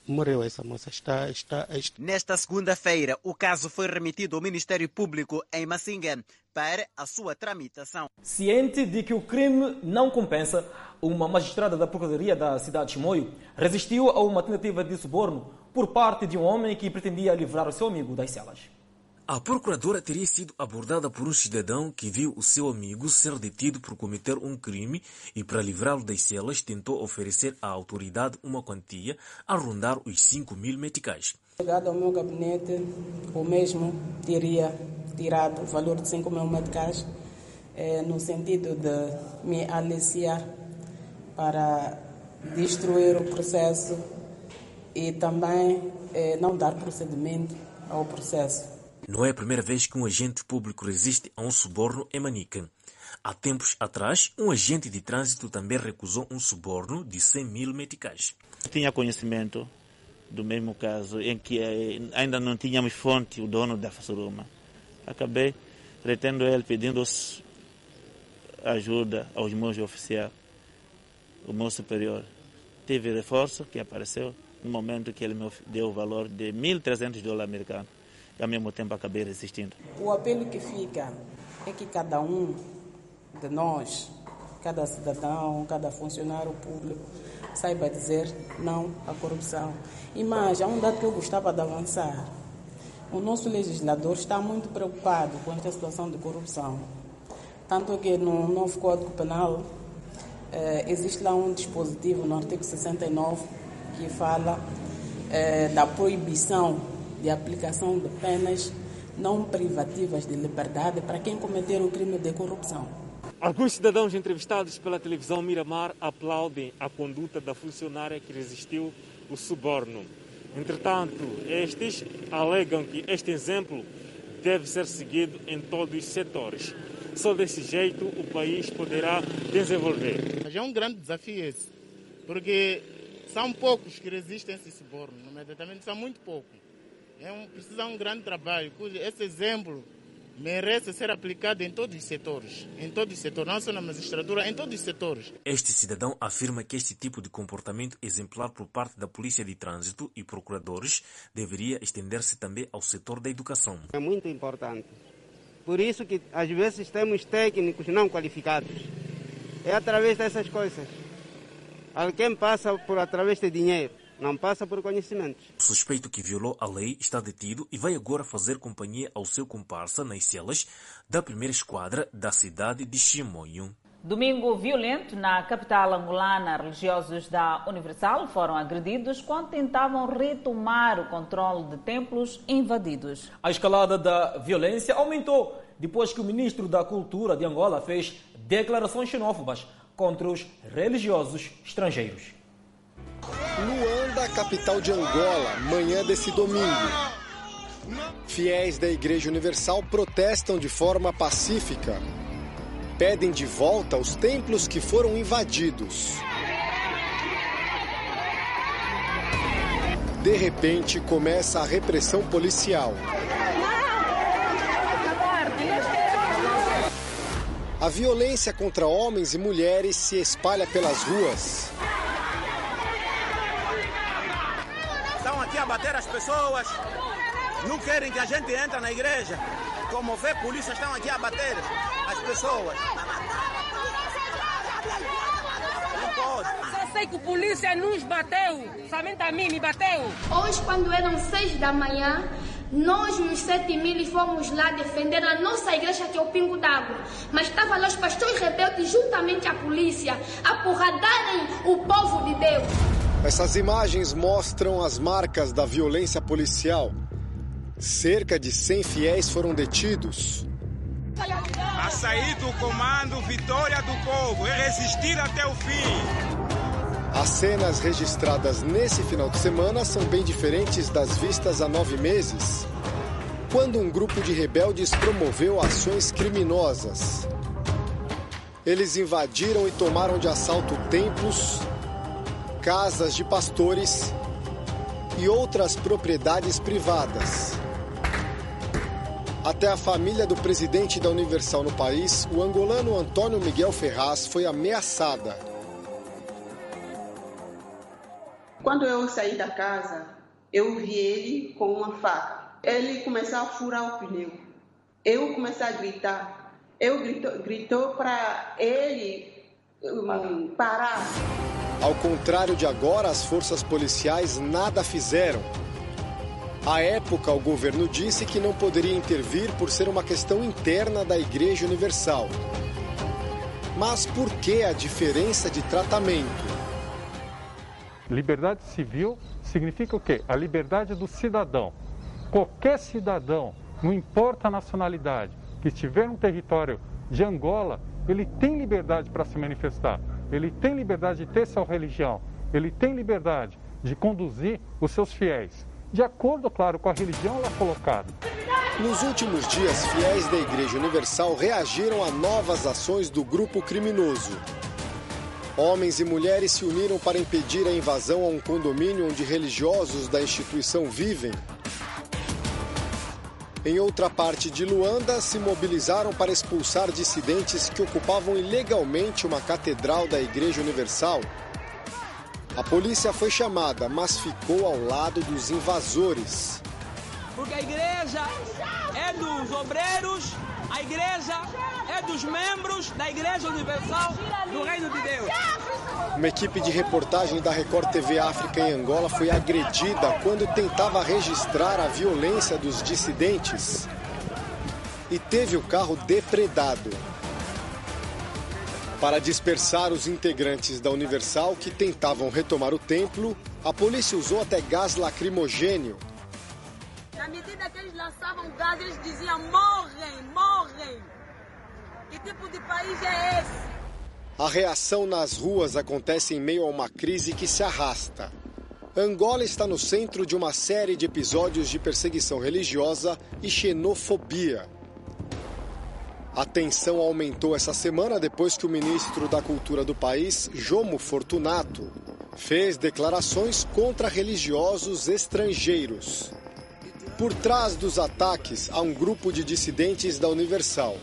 morreu essa moça. Está, está, está. Nesta segunda-feira, o caso foi remetido ao Ministério Público em Massinga para a sua tramitação. Ciente de que o crime não compensa, uma magistrada da Procuradoria da cidade de Chimoio resistiu a uma tentativa de suborno por parte de um homem que pretendia livrar o seu amigo das celas. A procuradora teria sido abordada por um cidadão que viu o seu amigo ser detido por cometer um crime e, para livrá-lo das celas, tentou oferecer à autoridade uma quantia a rondar os 5 mil meticais. Chegado ao meu gabinete, o mesmo teria tirado o valor de 5 mil meticais eh, no sentido de me aliciar para destruir o processo e também eh, não dar procedimento ao processo. Não é a primeira vez que um agente público resiste a um suborno em Manica. Há tempos atrás, um agente de trânsito também recusou um suborno de 100 mil meticais. Tinha conhecimento do mesmo caso em que eh, ainda não tínhamos fonte, o dono da Fassuruma. Acabei retendo ele, pedindo ajuda aos meus oficiais, o meu superior. Tive reforço que apareceu no momento que ele me deu o valor de 1.300 dólares americanos e ao mesmo tempo acabei resistindo. O apelo que fica é que cada um de nós, cada cidadão, cada funcionário público, saiba dizer não à corrupção. E mais, há um dado que eu gostava de avançar. O nosso legislador está muito preocupado com esta situação de corrupção. Tanto que no novo Código Penal eh, existe lá um dispositivo no artigo 69 que fala eh, da proibição de aplicação de penas não privativas de liberdade para quem cometer o crime de corrupção. Alguns cidadãos entrevistados pela televisão Miramar aplaudem a conduta da funcionária que resistiu o suborno. Entretanto, estes alegam que este exemplo deve ser seguido em todos os setores. Só desse jeito o país poderá desenvolver. Mas é um grande desafio esse, porque são poucos que resistem a esse suborno, imediatamente são muito poucos. É um, precisa um grande trabalho. Esse exemplo merece ser aplicada em todos os setores, em todos os setores, não só na magistratura, em todos os setores. Este cidadão afirma que este tipo de comportamento exemplar por parte da Polícia de Trânsito e procuradores deveria estender-se também ao setor da educação. É muito importante. Por isso que às vezes temos técnicos não qualificados. É através dessas coisas. Alguém passa por através de dinheiro não passa por conhecimento. O suspeito que violou a lei está detido e vai agora fazer companhia ao seu comparsa nas celas da primeira esquadra da cidade de Chimoio. Domingo violento na capital angolana. Religiosos da Universal foram agredidos quando tentavam retomar o controle de templos invadidos. A escalada da violência aumentou depois que o ministro da Cultura de Angola fez declarações xenófobas contra os religiosos estrangeiros. Luanda, capital de Angola, manhã desse domingo. Fiéis da Igreja Universal protestam de forma pacífica. Pedem de volta os templos que foram invadidos. De repente, começa a repressão policial. A violência contra homens e mulheres se espalha pelas ruas. Bater as pessoas, não querem que a gente entre na igreja. Como vê, polícia estão aqui a bater as pessoas. Não pode. Só sei que a polícia nos bateu, somente a mim me bateu. Hoje, quando eram seis da manhã, nós, nos sete mil, fomos lá defender a nossa igreja, que é o Pingo d'Água. Mas estavam lá os pastores rebeldes, juntamente a polícia, a porradarem o povo de Deus. Essas imagens mostram as marcas da violência policial. Cerca de 100 fiéis foram detidos. A sair do comando Vitória do Povo e resistir até o fim. As cenas registradas nesse final de semana são bem diferentes das vistas há nove meses, quando um grupo de rebeldes promoveu ações criminosas. Eles invadiram e tomaram de assalto templos, casas de pastores e outras propriedades privadas. Até a família do presidente da Universal no país, o angolano Antônio Miguel Ferraz, foi ameaçada. Quando eu saí da casa, eu vi ele com uma faca. Ele começou a furar o pneu. Eu comecei a gritar. Eu gritou, gritou para ele um, parar. Ao contrário de agora, as forças policiais nada fizeram. À época, o governo disse que não poderia intervir por ser uma questão interna da Igreja Universal. Mas por que a diferença de tratamento? Liberdade civil significa o quê? A liberdade do cidadão. Qualquer cidadão, não importa a nacionalidade, que estiver no território de Angola, ele tem liberdade para se manifestar, ele tem liberdade de ter sua religião, ele tem liberdade de conduzir os seus fiéis, de acordo, claro, com a religião lá colocada. Nos últimos dias, fiéis da Igreja Universal reagiram a novas ações do grupo criminoso. Homens e mulheres se uniram para impedir a invasão a um condomínio onde religiosos da instituição vivem. Em outra parte de Luanda, se mobilizaram para expulsar dissidentes que ocupavam ilegalmente uma catedral da Igreja Universal. A polícia foi chamada, mas ficou ao lado dos invasores. Porque a igreja é dos obreiros, a igreja é dos membros da Igreja Universal do Reino de Deus. Uma equipe de reportagem da Record TV África em Angola foi agredida quando tentava registrar a violência dos dissidentes e teve o carro depredado. Para dispersar os integrantes da Universal que tentavam retomar o templo, a polícia usou até gás lacrimogênio. Na medida que eles lançavam gás, eles diziam: morrem, morrem. Que tipo de país é esse? A reação nas ruas acontece em meio a uma crise que se arrasta. Angola está no centro de uma série de episódios de perseguição religiosa e xenofobia. A tensão aumentou essa semana depois que o ministro da Cultura do país, Jomo Fortunato, fez declarações contra religiosos estrangeiros. Por trás dos ataques há um grupo de dissidentes da Universal.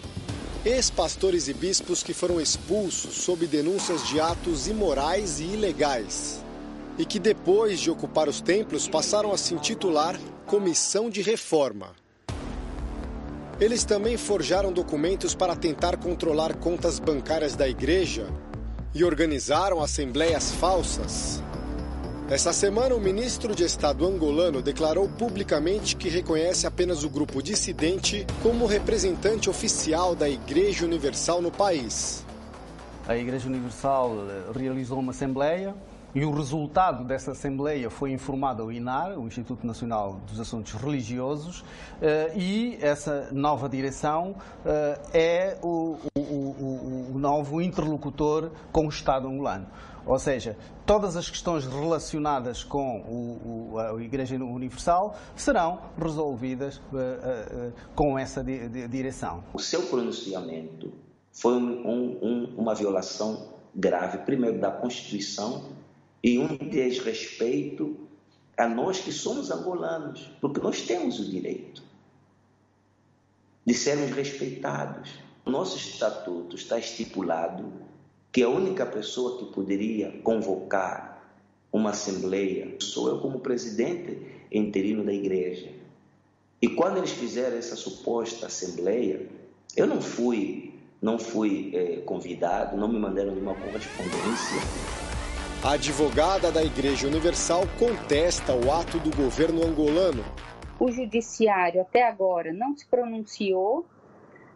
Ex-pastores e bispos que foram expulsos sob denúncias de atos imorais e ilegais. E que depois de ocupar os templos passaram a se intitular Comissão de Reforma. Eles também forjaram documentos para tentar controlar contas bancárias da igreja e organizaram assembleias falsas. Essa semana, o ministro de Estado angolano declarou publicamente que reconhece apenas o grupo dissidente como representante oficial da Igreja Universal no país. A Igreja Universal eh, realizou uma assembleia e o resultado dessa Assembleia foi informado ao INAR, o Instituto Nacional dos Assuntos Religiosos, eh, e essa nova direção eh, é o, o, o, o novo interlocutor com o Estado angolano. Ou seja, todas as questões relacionadas com o, o, a Igreja Universal serão resolvidas uh, uh, com essa di, di, direção. O seu pronunciamento foi um, um, uma violação grave, primeiro, da Constituição e um desrespeito a nós que somos angolanos, porque nós temos o direito de sermos respeitados. Nosso estatuto está estipulado que a única pessoa que poderia convocar uma assembleia sou eu como presidente interino da igreja. E quando eles fizeram essa suposta assembleia, eu não fui, não fui é, convidado, não me mandaram nenhuma correspondência. A advogada da Igreja Universal contesta o ato do governo angolano. O judiciário até agora não se pronunciou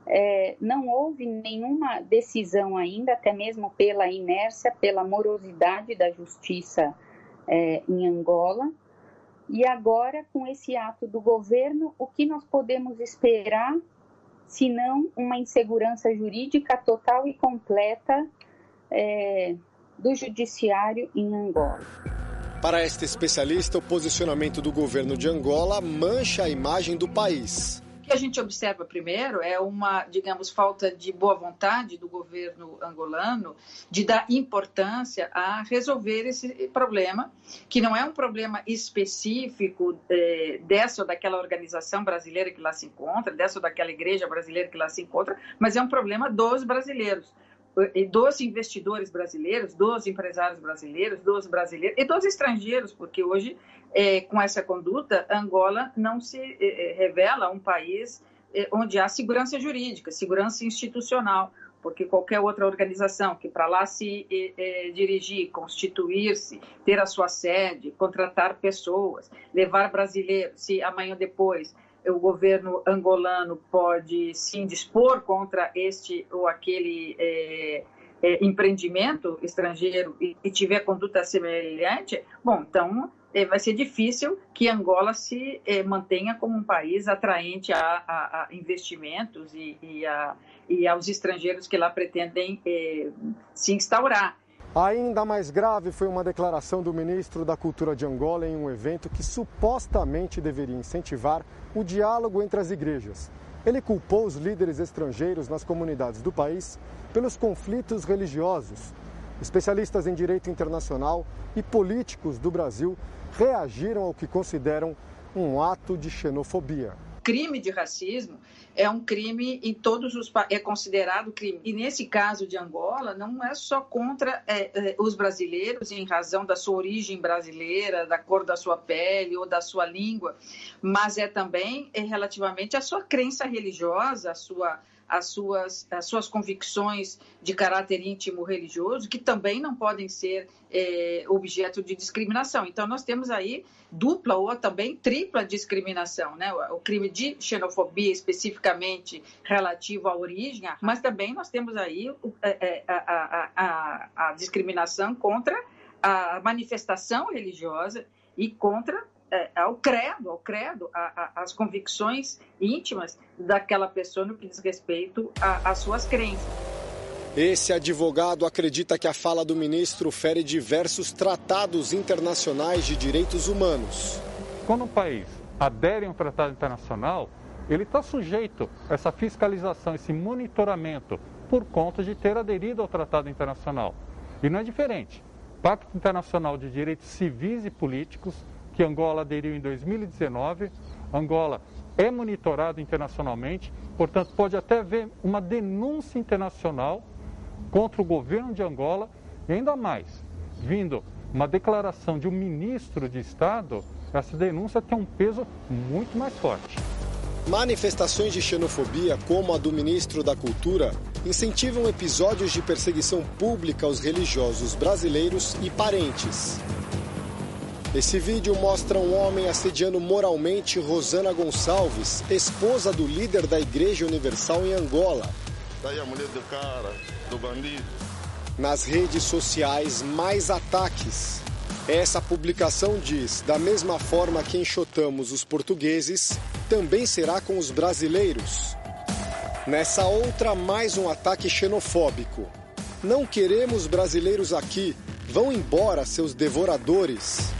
é, não houve nenhuma decisão ainda, até mesmo pela inércia, pela morosidade da justiça é, em Angola. E agora, com esse ato do governo, o que nós podemos esperar, se não uma insegurança jurídica total e completa é, do judiciário em Angola? Para esta especialista, o posicionamento do governo de Angola mancha a imagem do país que a gente observa primeiro é uma, digamos, falta de boa vontade do governo angolano de dar importância a resolver esse problema, que não é um problema específico é, dessa ou daquela organização brasileira que lá se encontra, dessa ou daquela igreja brasileira que lá se encontra, mas é um problema dos brasileiros dos investidores brasileiros, dos empresários brasileiros, dos brasileiros e dos estrangeiros, porque hoje é, com essa conduta, Angola não se é, revela um país é, onde há segurança jurídica, segurança institucional, porque qualquer outra organização que para lá se dirigir, constituir-se, ter a sua sede, contratar pessoas, levar brasileiros, se amanhã depois o governo angolano pode se indispor contra este ou aquele é, é, empreendimento estrangeiro e, e, tiver conduta semelhante, bom, então é, vai ser difícil que Angola se é, mantenha como um país atraente a, a, a investimentos e, e, a, e, aos estrangeiros que lá pretendem é, se instaurar. Ainda mais grave foi uma declaração do ministro da Cultura de Angola em um evento que supostamente deveria incentivar o diálogo entre as igrejas. Ele culpou os líderes estrangeiros nas comunidades do país pelos conflitos religiosos. Especialistas em direito internacional e políticos do Brasil reagiram ao que consideram um ato de xenofobia. Crime de racismo é um crime em todos os é considerado crime. E nesse caso de Angola, não é só contra é, é, os brasileiros em razão da sua origem brasileira, da cor da sua pele ou da sua língua, mas é também é, relativamente à sua crença religiosa, à sua as suas, as suas convicções de caráter íntimo religioso, que também não podem ser é, objeto de discriminação. Então, nós temos aí dupla ou também tripla discriminação, né? O crime de xenofobia, especificamente relativo à origem, mas também nós temos aí é, é, a, a, a, a discriminação contra a manifestação religiosa e contra é, ao credo, ao credo, às convicções íntimas daquela pessoa no que diz respeito às suas crenças. Esse advogado acredita que a fala do ministro fere diversos tratados internacionais de direitos humanos. Quando um país adere a um tratado internacional, ele está sujeito a essa fiscalização, esse monitoramento, por conta de ter aderido ao tratado internacional. E não é diferente. Pacto Internacional de Direitos Civis e Políticos que Angola aderiu em 2019, Angola é monitorado internacionalmente, portanto, pode até haver uma denúncia internacional contra o governo de Angola e ainda mais, vindo uma declaração de um ministro de Estado, essa denúncia tem um peso muito mais forte. Manifestações de xenofobia, como a do ministro da Cultura, incentivam episódios de perseguição pública aos religiosos brasileiros e parentes. Esse vídeo mostra um homem assediando moralmente Rosana Gonçalves, esposa do líder da Igreja Universal em Angola. Daí a mulher do cara, do bandido. Nas redes sociais, mais ataques. Essa publicação diz: da mesma forma que enxotamos os portugueses, também será com os brasileiros. Nessa outra, mais um ataque xenofóbico. Não queremos brasileiros aqui, vão embora seus devoradores.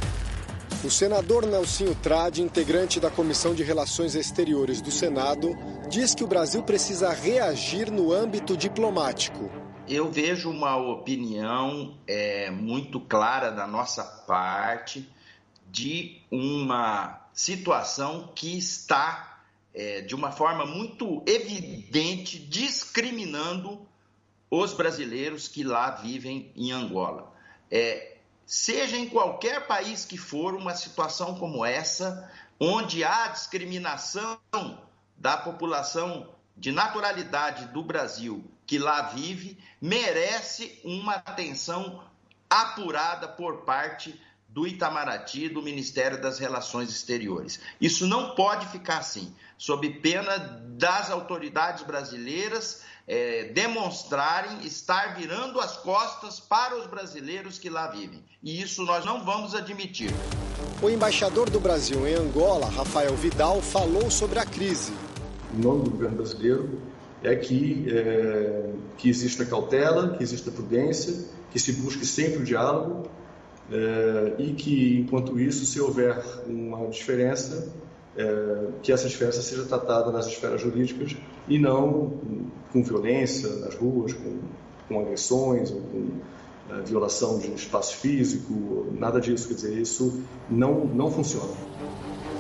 O senador Nelsinho Trade, integrante da Comissão de Relações Exteriores do Senado, diz que o Brasil precisa reagir no âmbito diplomático. Eu vejo uma opinião é, muito clara da nossa parte de uma situação que está, é, de uma forma muito evidente, discriminando os brasileiros que lá vivem em Angola. É, seja em qualquer país que for, uma situação como essa, onde há discriminação da população de naturalidade do Brasil que lá vive, merece uma atenção apurada por parte do Itamaraty, do Ministério das Relações Exteriores. Isso não pode ficar assim, sob pena das autoridades brasileiras é, demonstrarem estar virando as costas para os brasileiros que lá vivem. E isso nós não vamos admitir. O embaixador do Brasil em Angola, Rafael Vidal, falou sobre a crise. O nome do governo brasileiro é que, é, que exista cautela, que exista prudência, que se busque sempre o diálogo é, e que, enquanto isso, se houver uma diferença, é, que essa diferença seja tratada nas esferas jurídicas e não com violência nas ruas, com, com agressões ou com é, violação de espaço físico, nada disso. Quer dizer, isso não, não funciona.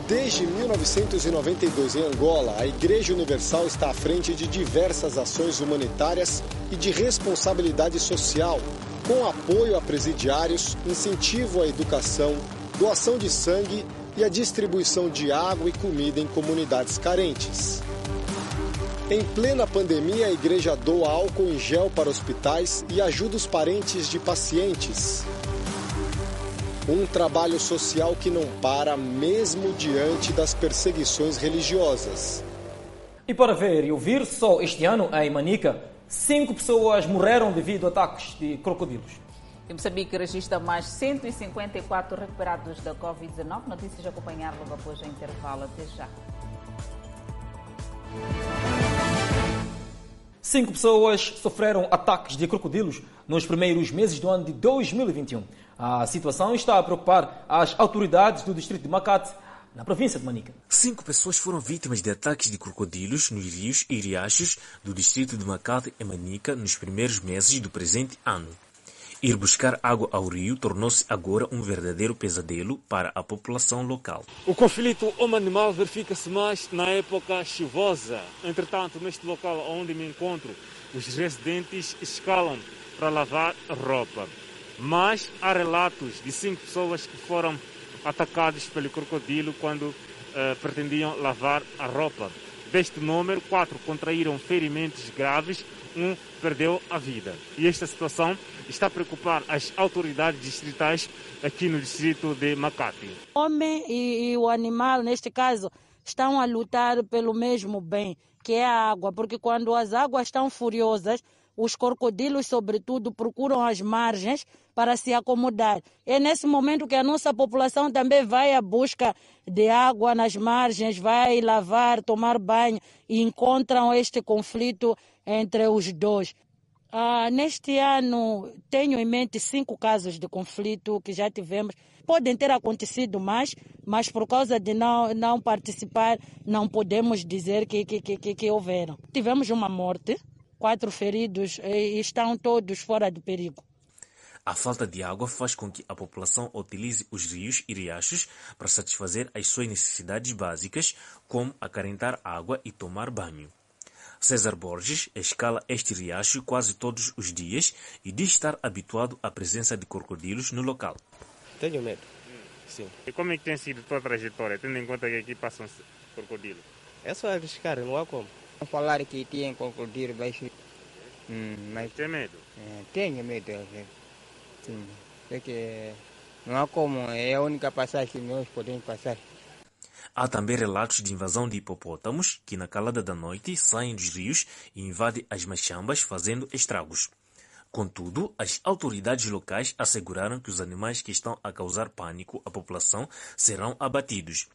Desde 1992, em Angola, a Igreja Universal está à frente de diversas ações humanitárias e de responsabilidade social, com apoio a presidiários, incentivo à educação, doação de sangue e a distribuição de água e comida em comunidades carentes. Em plena pandemia, a igreja doa álcool em gel para hospitais e ajuda os parentes de pacientes. Um trabalho social que não para mesmo diante das perseguições religiosas. E para ver e ouvir, só este ano, em Manica, cinco pessoas morreram devido a ataques de crocodilos. E Moçambique registra mais 154 recuperados da Covid-19. Notícias a acompanhar logo após o intervalo. Até já. Cinco pessoas sofreram ataques de crocodilos nos primeiros meses do ano de 2021. A situação está a preocupar as autoridades do distrito de Macate, na província de Manica. Cinco pessoas foram vítimas de ataques de crocodilos nos rios e riachos do distrito de Macate e Manica nos primeiros meses do presente ano. Ir buscar água ao rio tornou-se agora um verdadeiro pesadelo para a população local. O conflito homem-animal verifica-se mais na época chuvosa. Entretanto, neste local onde me encontro, os residentes escalam para lavar roupa. Mas há relatos de cinco pessoas que foram atacadas pelo crocodilo quando eh, pretendiam lavar a roupa. Deste número, quatro contraíram ferimentos graves, um perdeu a vida. E esta situação está a preocupar as autoridades distritais aqui no distrito de Makati. O homem e, e o animal, neste caso, estão a lutar pelo mesmo bem, que é a água, porque quando as águas estão furiosas, os crocodilos, sobretudo, procuram as margens para se acomodar. É nesse momento que a nossa população também vai à busca de água nas margens, vai lavar, tomar banho e encontram este conflito entre os dois. Ah, neste ano, tenho em mente cinco casos de conflito que já tivemos. Podem ter acontecido mais, mas por causa de não, não participar, não podemos dizer que, que, que, que houveram. Tivemos uma morte, quatro feridos e estão todos fora de perigo. A falta de água faz com que a população utilize os rios e riachos para satisfazer as suas necessidades básicas, como acarentar água e tomar banho. César Borges escala este riacho quase todos os dias e diz estar habituado à presença de crocodilos no local. Tenho medo. Sim. E como é que tem sido a tua trajetória, tendo em conta que aqui passam crocodilos? É só arriscar, não há como. Falar que tem crocodilo, mas... Hum, mas... Tem medo? É, tenho medo. Sim. Porque não há como, é a única passagem que nós podemos passar. Há também relatos de invasão de hipopótamos que, na calada da noite, saem dos rios e invadem as machambas, fazendo estragos. Contudo, as autoridades locais asseguraram que os animais que estão a causar pânico à população serão abatidos.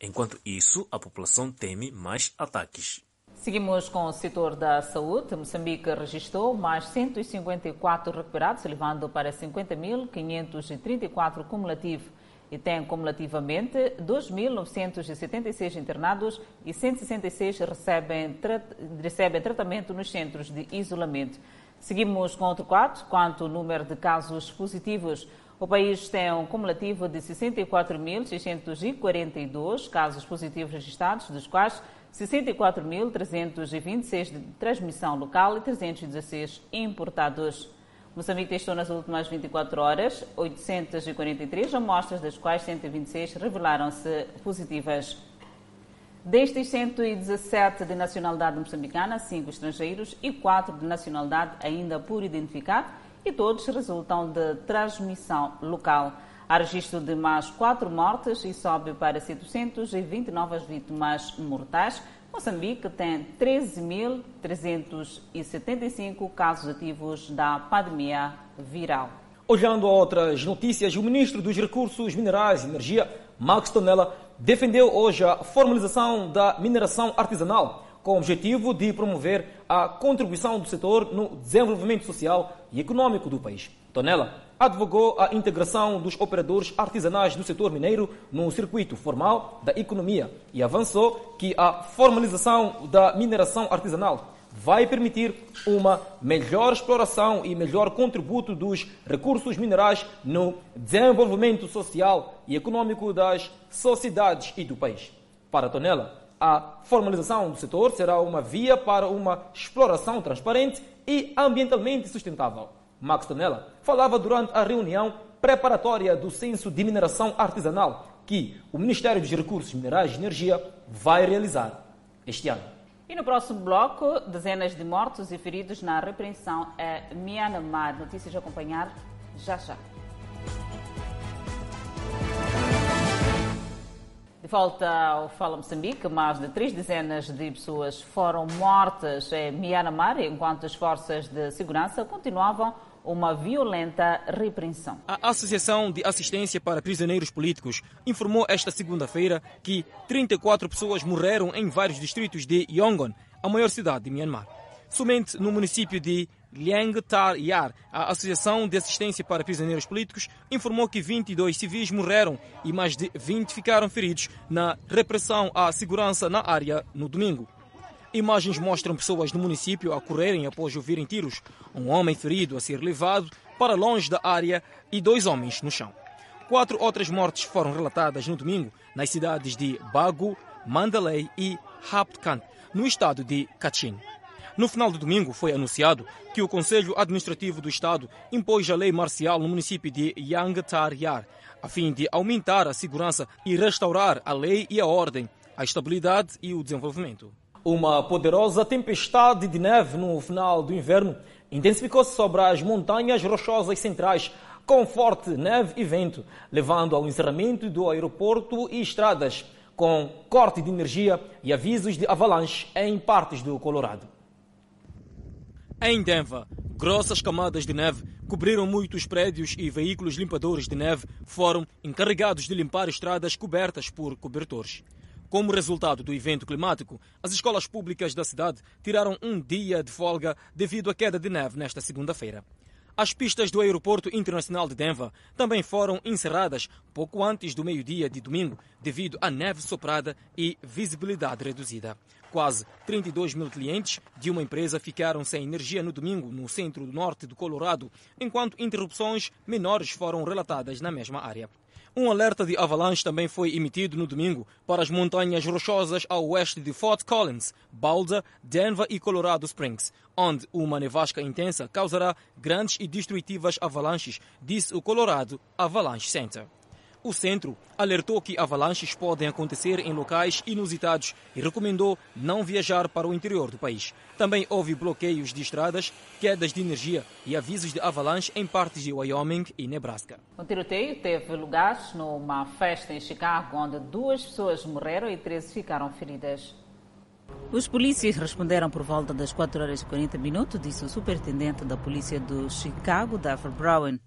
Enquanto isso, a população teme mais ataques. Seguimos com o setor da saúde. Moçambique registrou mais 154 recuperados, elevando para 50.534 cumulativo e tem cumulativamente 2.976 internados e 166 recebem, tra recebem tratamento nos centros de isolamento. Seguimos com outro quadro, quanto ao número de casos positivos. O país tem um cumulativo de 64.642 casos positivos registrados, dos quais 64.326 de transmissão local e 316 importados. Moçambique testou nas últimas 24 horas 843 amostras, das quais 126 revelaram-se positivas. Destes 117 de nacionalidade moçambicana, 5 estrangeiros e 4 de nacionalidade ainda por identificar, e todos resultam de transmissão local. Há registro de mais 4 mortes e sobe para 720 novas vítimas mortais. Moçambique tem 13.375 casos ativos da pandemia viral. Olhando a outras notícias, o ministro dos Recursos Minerais e Energia, Max Tonella, defendeu hoje a formalização da mineração artesanal, com o objetivo de promover a contribuição do setor no desenvolvimento social e econômico do país. Tonella advogou a integração dos operadores artesanais do setor mineiro no circuito formal da economia e avançou que a formalização da mineração artesanal vai permitir uma melhor exploração e melhor contributo dos recursos minerais no desenvolvimento social e econômico das sociedades e do país. Para Tonela, a formalização do setor será uma via para uma exploração transparente e ambientalmente sustentável. Max Tonella falava durante a reunião preparatória do Censo de Mineração Artesanal que o Ministério dos Recursos Minerais e Energia vai realizar este ano. E no próximo bloco, dezenas de mortos e feridos na repreensão a Myanmar. Notícias a acompanhar já já. De volta ao Fala Moçambique, mais de três dezenas de pessoas foram mortas em Myanmar enquanto as forças de segurança continuavam uma violenta repreensão. A Associação de Assistência para Prisioneiros Políticos informou esta segunda-feira que 34 pessoas morreram em vários distritos de Yangon, a maior cidade de Myanmar. Somente no município de Liangtar Yar, a Associação de Assistência para Prisioneiros Políticos informou que 22 civis morreram e mais de 20 ficaram feridos na repressão à segurança na área no domingo. Imagens mostram pessoas no município a correrem após ouvirem tiros, um homem ferido a ser levado para longe da área e dois homens no chão. Quatro outras mortes foram relatadas no domingo nas cidades de Bagu, Mandalay e Haptkant, no estado de Kachin. No final do domingo foi anunciado que o Conselho Administrativo do Estado impôs a lei marcial no município de Yangtar Yar, a fim de aumentar a segurança e restaurar a lei e a ordem, a estabilidade e o desenvolvimento. Uma poderosa tempestade de neve no final do inverno intensificou-se sobre as montanhas rochosas centrais, com forte neve e vento, levando ao encerramento do aeroporto e estradas, com corte de energia e avisos de avalanche em partes do Colorado. Em Denver, grossas camadas de neve cobriram muitos prédios e veículos limpadores de neve foram encarregados de limpar estradas cobertas por cobertores. Como resultado do evento climático, as escolas públicas da cidade tiraram um dia de folga devido à queda de neve nesta segunda-feira. As pistas do Aeroporto Internacional de Denver também foram encerradas pouco antes do meio-dia de domingo, devido à neve soprada e visibilidade reduzida. Quase 32 mil clientes de uma empresa ficaram sem energia no domingo no centro norte do Colorado, enquanto interrupções menores foram relatadas na mesma área. Um alerta de avalanche também foi emitido no domingo para as montanhas rochosas ao oeste de Fort Collins, Boulder, Denver e Colorado Springs, onde uma nevasca intensa causará grandes e destrutivas avalanches, disse o Colorado Avalanche Center. O centro alertou que avalanches podem acontecer em locais inusitados e recomendou não viajar para o interior do país. Também houve bloqueios de estradas, quedas de energia e avisos de avalanche em partes de Wyoming e Nebraska. O tiroteio teve lugar numa festa em Chicago, onde duas pessoas morreram e 13 ficaram feridas. Os polícias responderam por volta das 4 horas e 40 minutos, disse o superintendente da polícia do Chicago, Daffer Brown.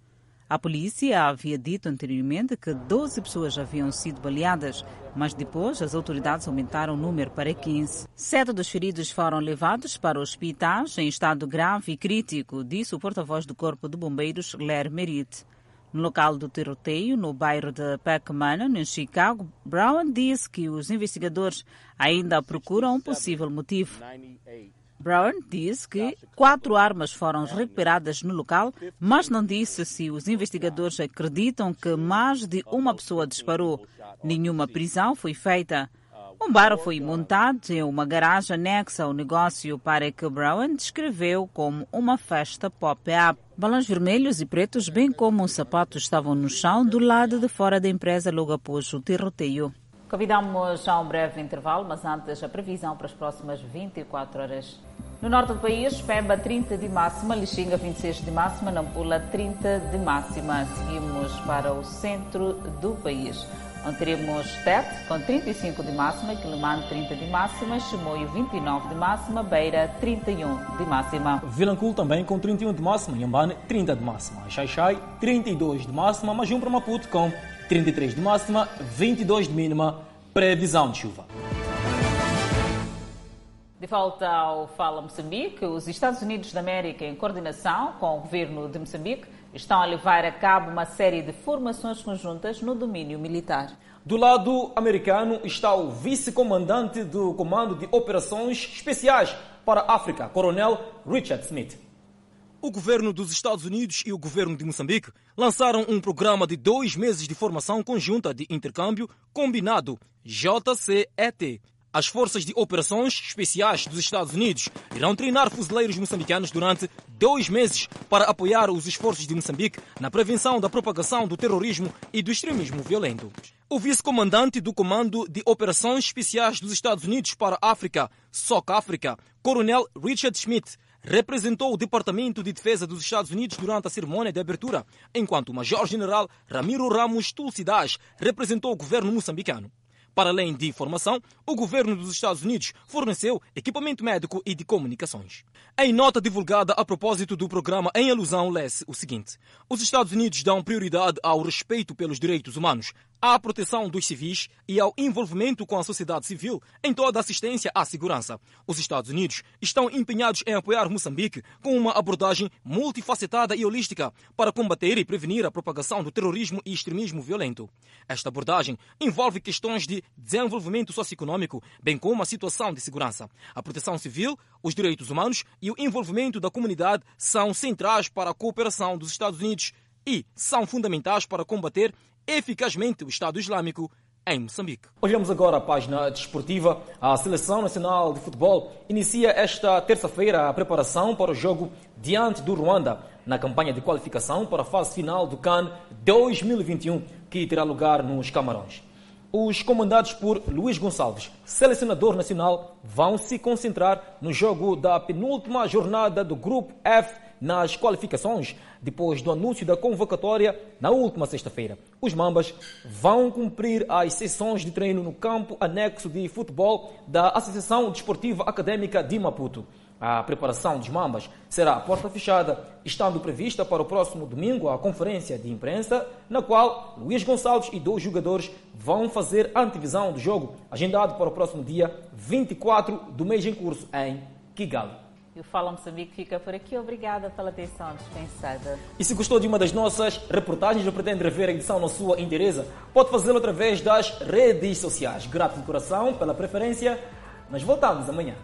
A polícia havia dito anteriormente que 12 pessoas haviam sido baleadas, mas depois as autoridades aumentaram o número para 15. Sete dos feridos foram levados para hospitais em estado grave e crítico, disse o porta-voz do Corpo de Bombeiros, Claire Merit. No local do tiroteio, no bairro de Peckman, em Chicago, Brown disse que os investigadores ainda procuram um possível motivo. Brown disse que quatro armas foram recuperadas no local, mas não disse se os investigadores acreditam que mais de uma pessoa disparou. Nenhuma prisão foi feita. Um bar foi montado em uma garagem anexa ao negócio para que Brown descreveu como uma festa pop-up. Balões vermelhos e pretos, bem como os sapatos, estavam no chão do lado de fora da empresa logo após o tiroteio. Convidamos a um breve intervalo, mas antes a previsão para as próximas 24 horas. No norte do país, Pemba 30 de máxima, Lixinga 26 de máxima, Nampula 30 de máxima. Seguimos para o centro do país, onde teremos Tete com 35 de máxima, Quilimane 30 de máxima, Chimoio 29 de máxima, Beira 31 de máxima. Vilanculo também com 31 de máxima, Yambane 30 de máxima, Xaixai 32 de máxima, Majum para Maputo com 33 de máxima, 22 de mínima, previsão de chuva. De volta ao Fala Moçambique, os Estados Unidos da América, em coordenação com o governo de Moçambique, estão a levar a cabo uma série de formações conjuntas no domínio militar. Do lado americano está o vice-comandante do Comando de Operações Especiais para a África, Coronel Richard Smith. O governo dos Estados Unidos e o governo de Moçambique lançaram um programa de dois meses de formação conjunta de intercâmbio combinado, JCET. As forças de operações especiais dos Estados Unidos irão treinar fuzileiros moçambicanos durante dois meses para apoiar os esforços de Moçambique na prevenção da propagação do terrorismo e do extremismo violento. O vice-comandante do Comando de Operações Especiais dos Estados Unidos para a África, SOC África, Coronel Richard Schmidt, representou o Departamento de Defesa dos Estados Unidos durante a cerimônia de abertura, enquanto o Major-General Ramiro Ramos Tulsidas representou o governo moçambicano. Para além de informação, o governo dos Estados Unidos forneceu equipamento médico e de comunicações. Em nota divulgada a propósito do programa em alusão, lê-se o seguinte: Os Estados Unidos dão prioridade ao respeito pelos direitos humanos, à proteção dos civis e ao envolvimento com a sociedade civil em toda a assistência à segurança. Os Estados Unidos estão empenhados em apoiar Moçambique com uma abordagem multifacetada e holística para combater e prevenir a propagação do terrorismo e extremismo violento. Esta abordagem envolve questões de desenvolvimento socioeconômico, bem como a situação de segurança. A proteção civil, os direitos humanos e o envolvimento da comunidade são centrais para a cooperação dos Estados Unidos e são fundamentais para combater eficazmente o Estado Islâmico em Moçambique. Olhamos agora a página desportiva. A Seleção Nacional de Futebol inicia esta terça-feira a preparação para o jogo diante do Ruanda, na campanha de qualificação para a fase final do CAN 2021, que terá lugar nos Camarões. Os comandados por Luís Gonçalves, selecionador nacional, vão se concentrar no jogo da penúltima jornada do Grupo F nas qualificações, depois do anúncio da convocatória na última sexta-feira. Os Mambas vão cumprir as sessões de treino no campo anexo de futebol da Associação Desportiva Acadêmica de Maputo. A preparação dos Mambas será porta fechada, estando prevista para o próximo domingo a conferência de imprensa, na qual Luís Gonçalves e dois jogadores vão fazer antevisão do jogo, agendado para o próximo dia 24 do mês em curso em Kigali. E o Fala Moçambique fica por aqui. Obrigada pela atenção dispensada. E se gostou de uma das nossas reportagens ou pretende rever a edição na sua inteireza, pode fazê-lo através das redes sociais. Grato de coração pela preferência. Nós voltamos amanhã.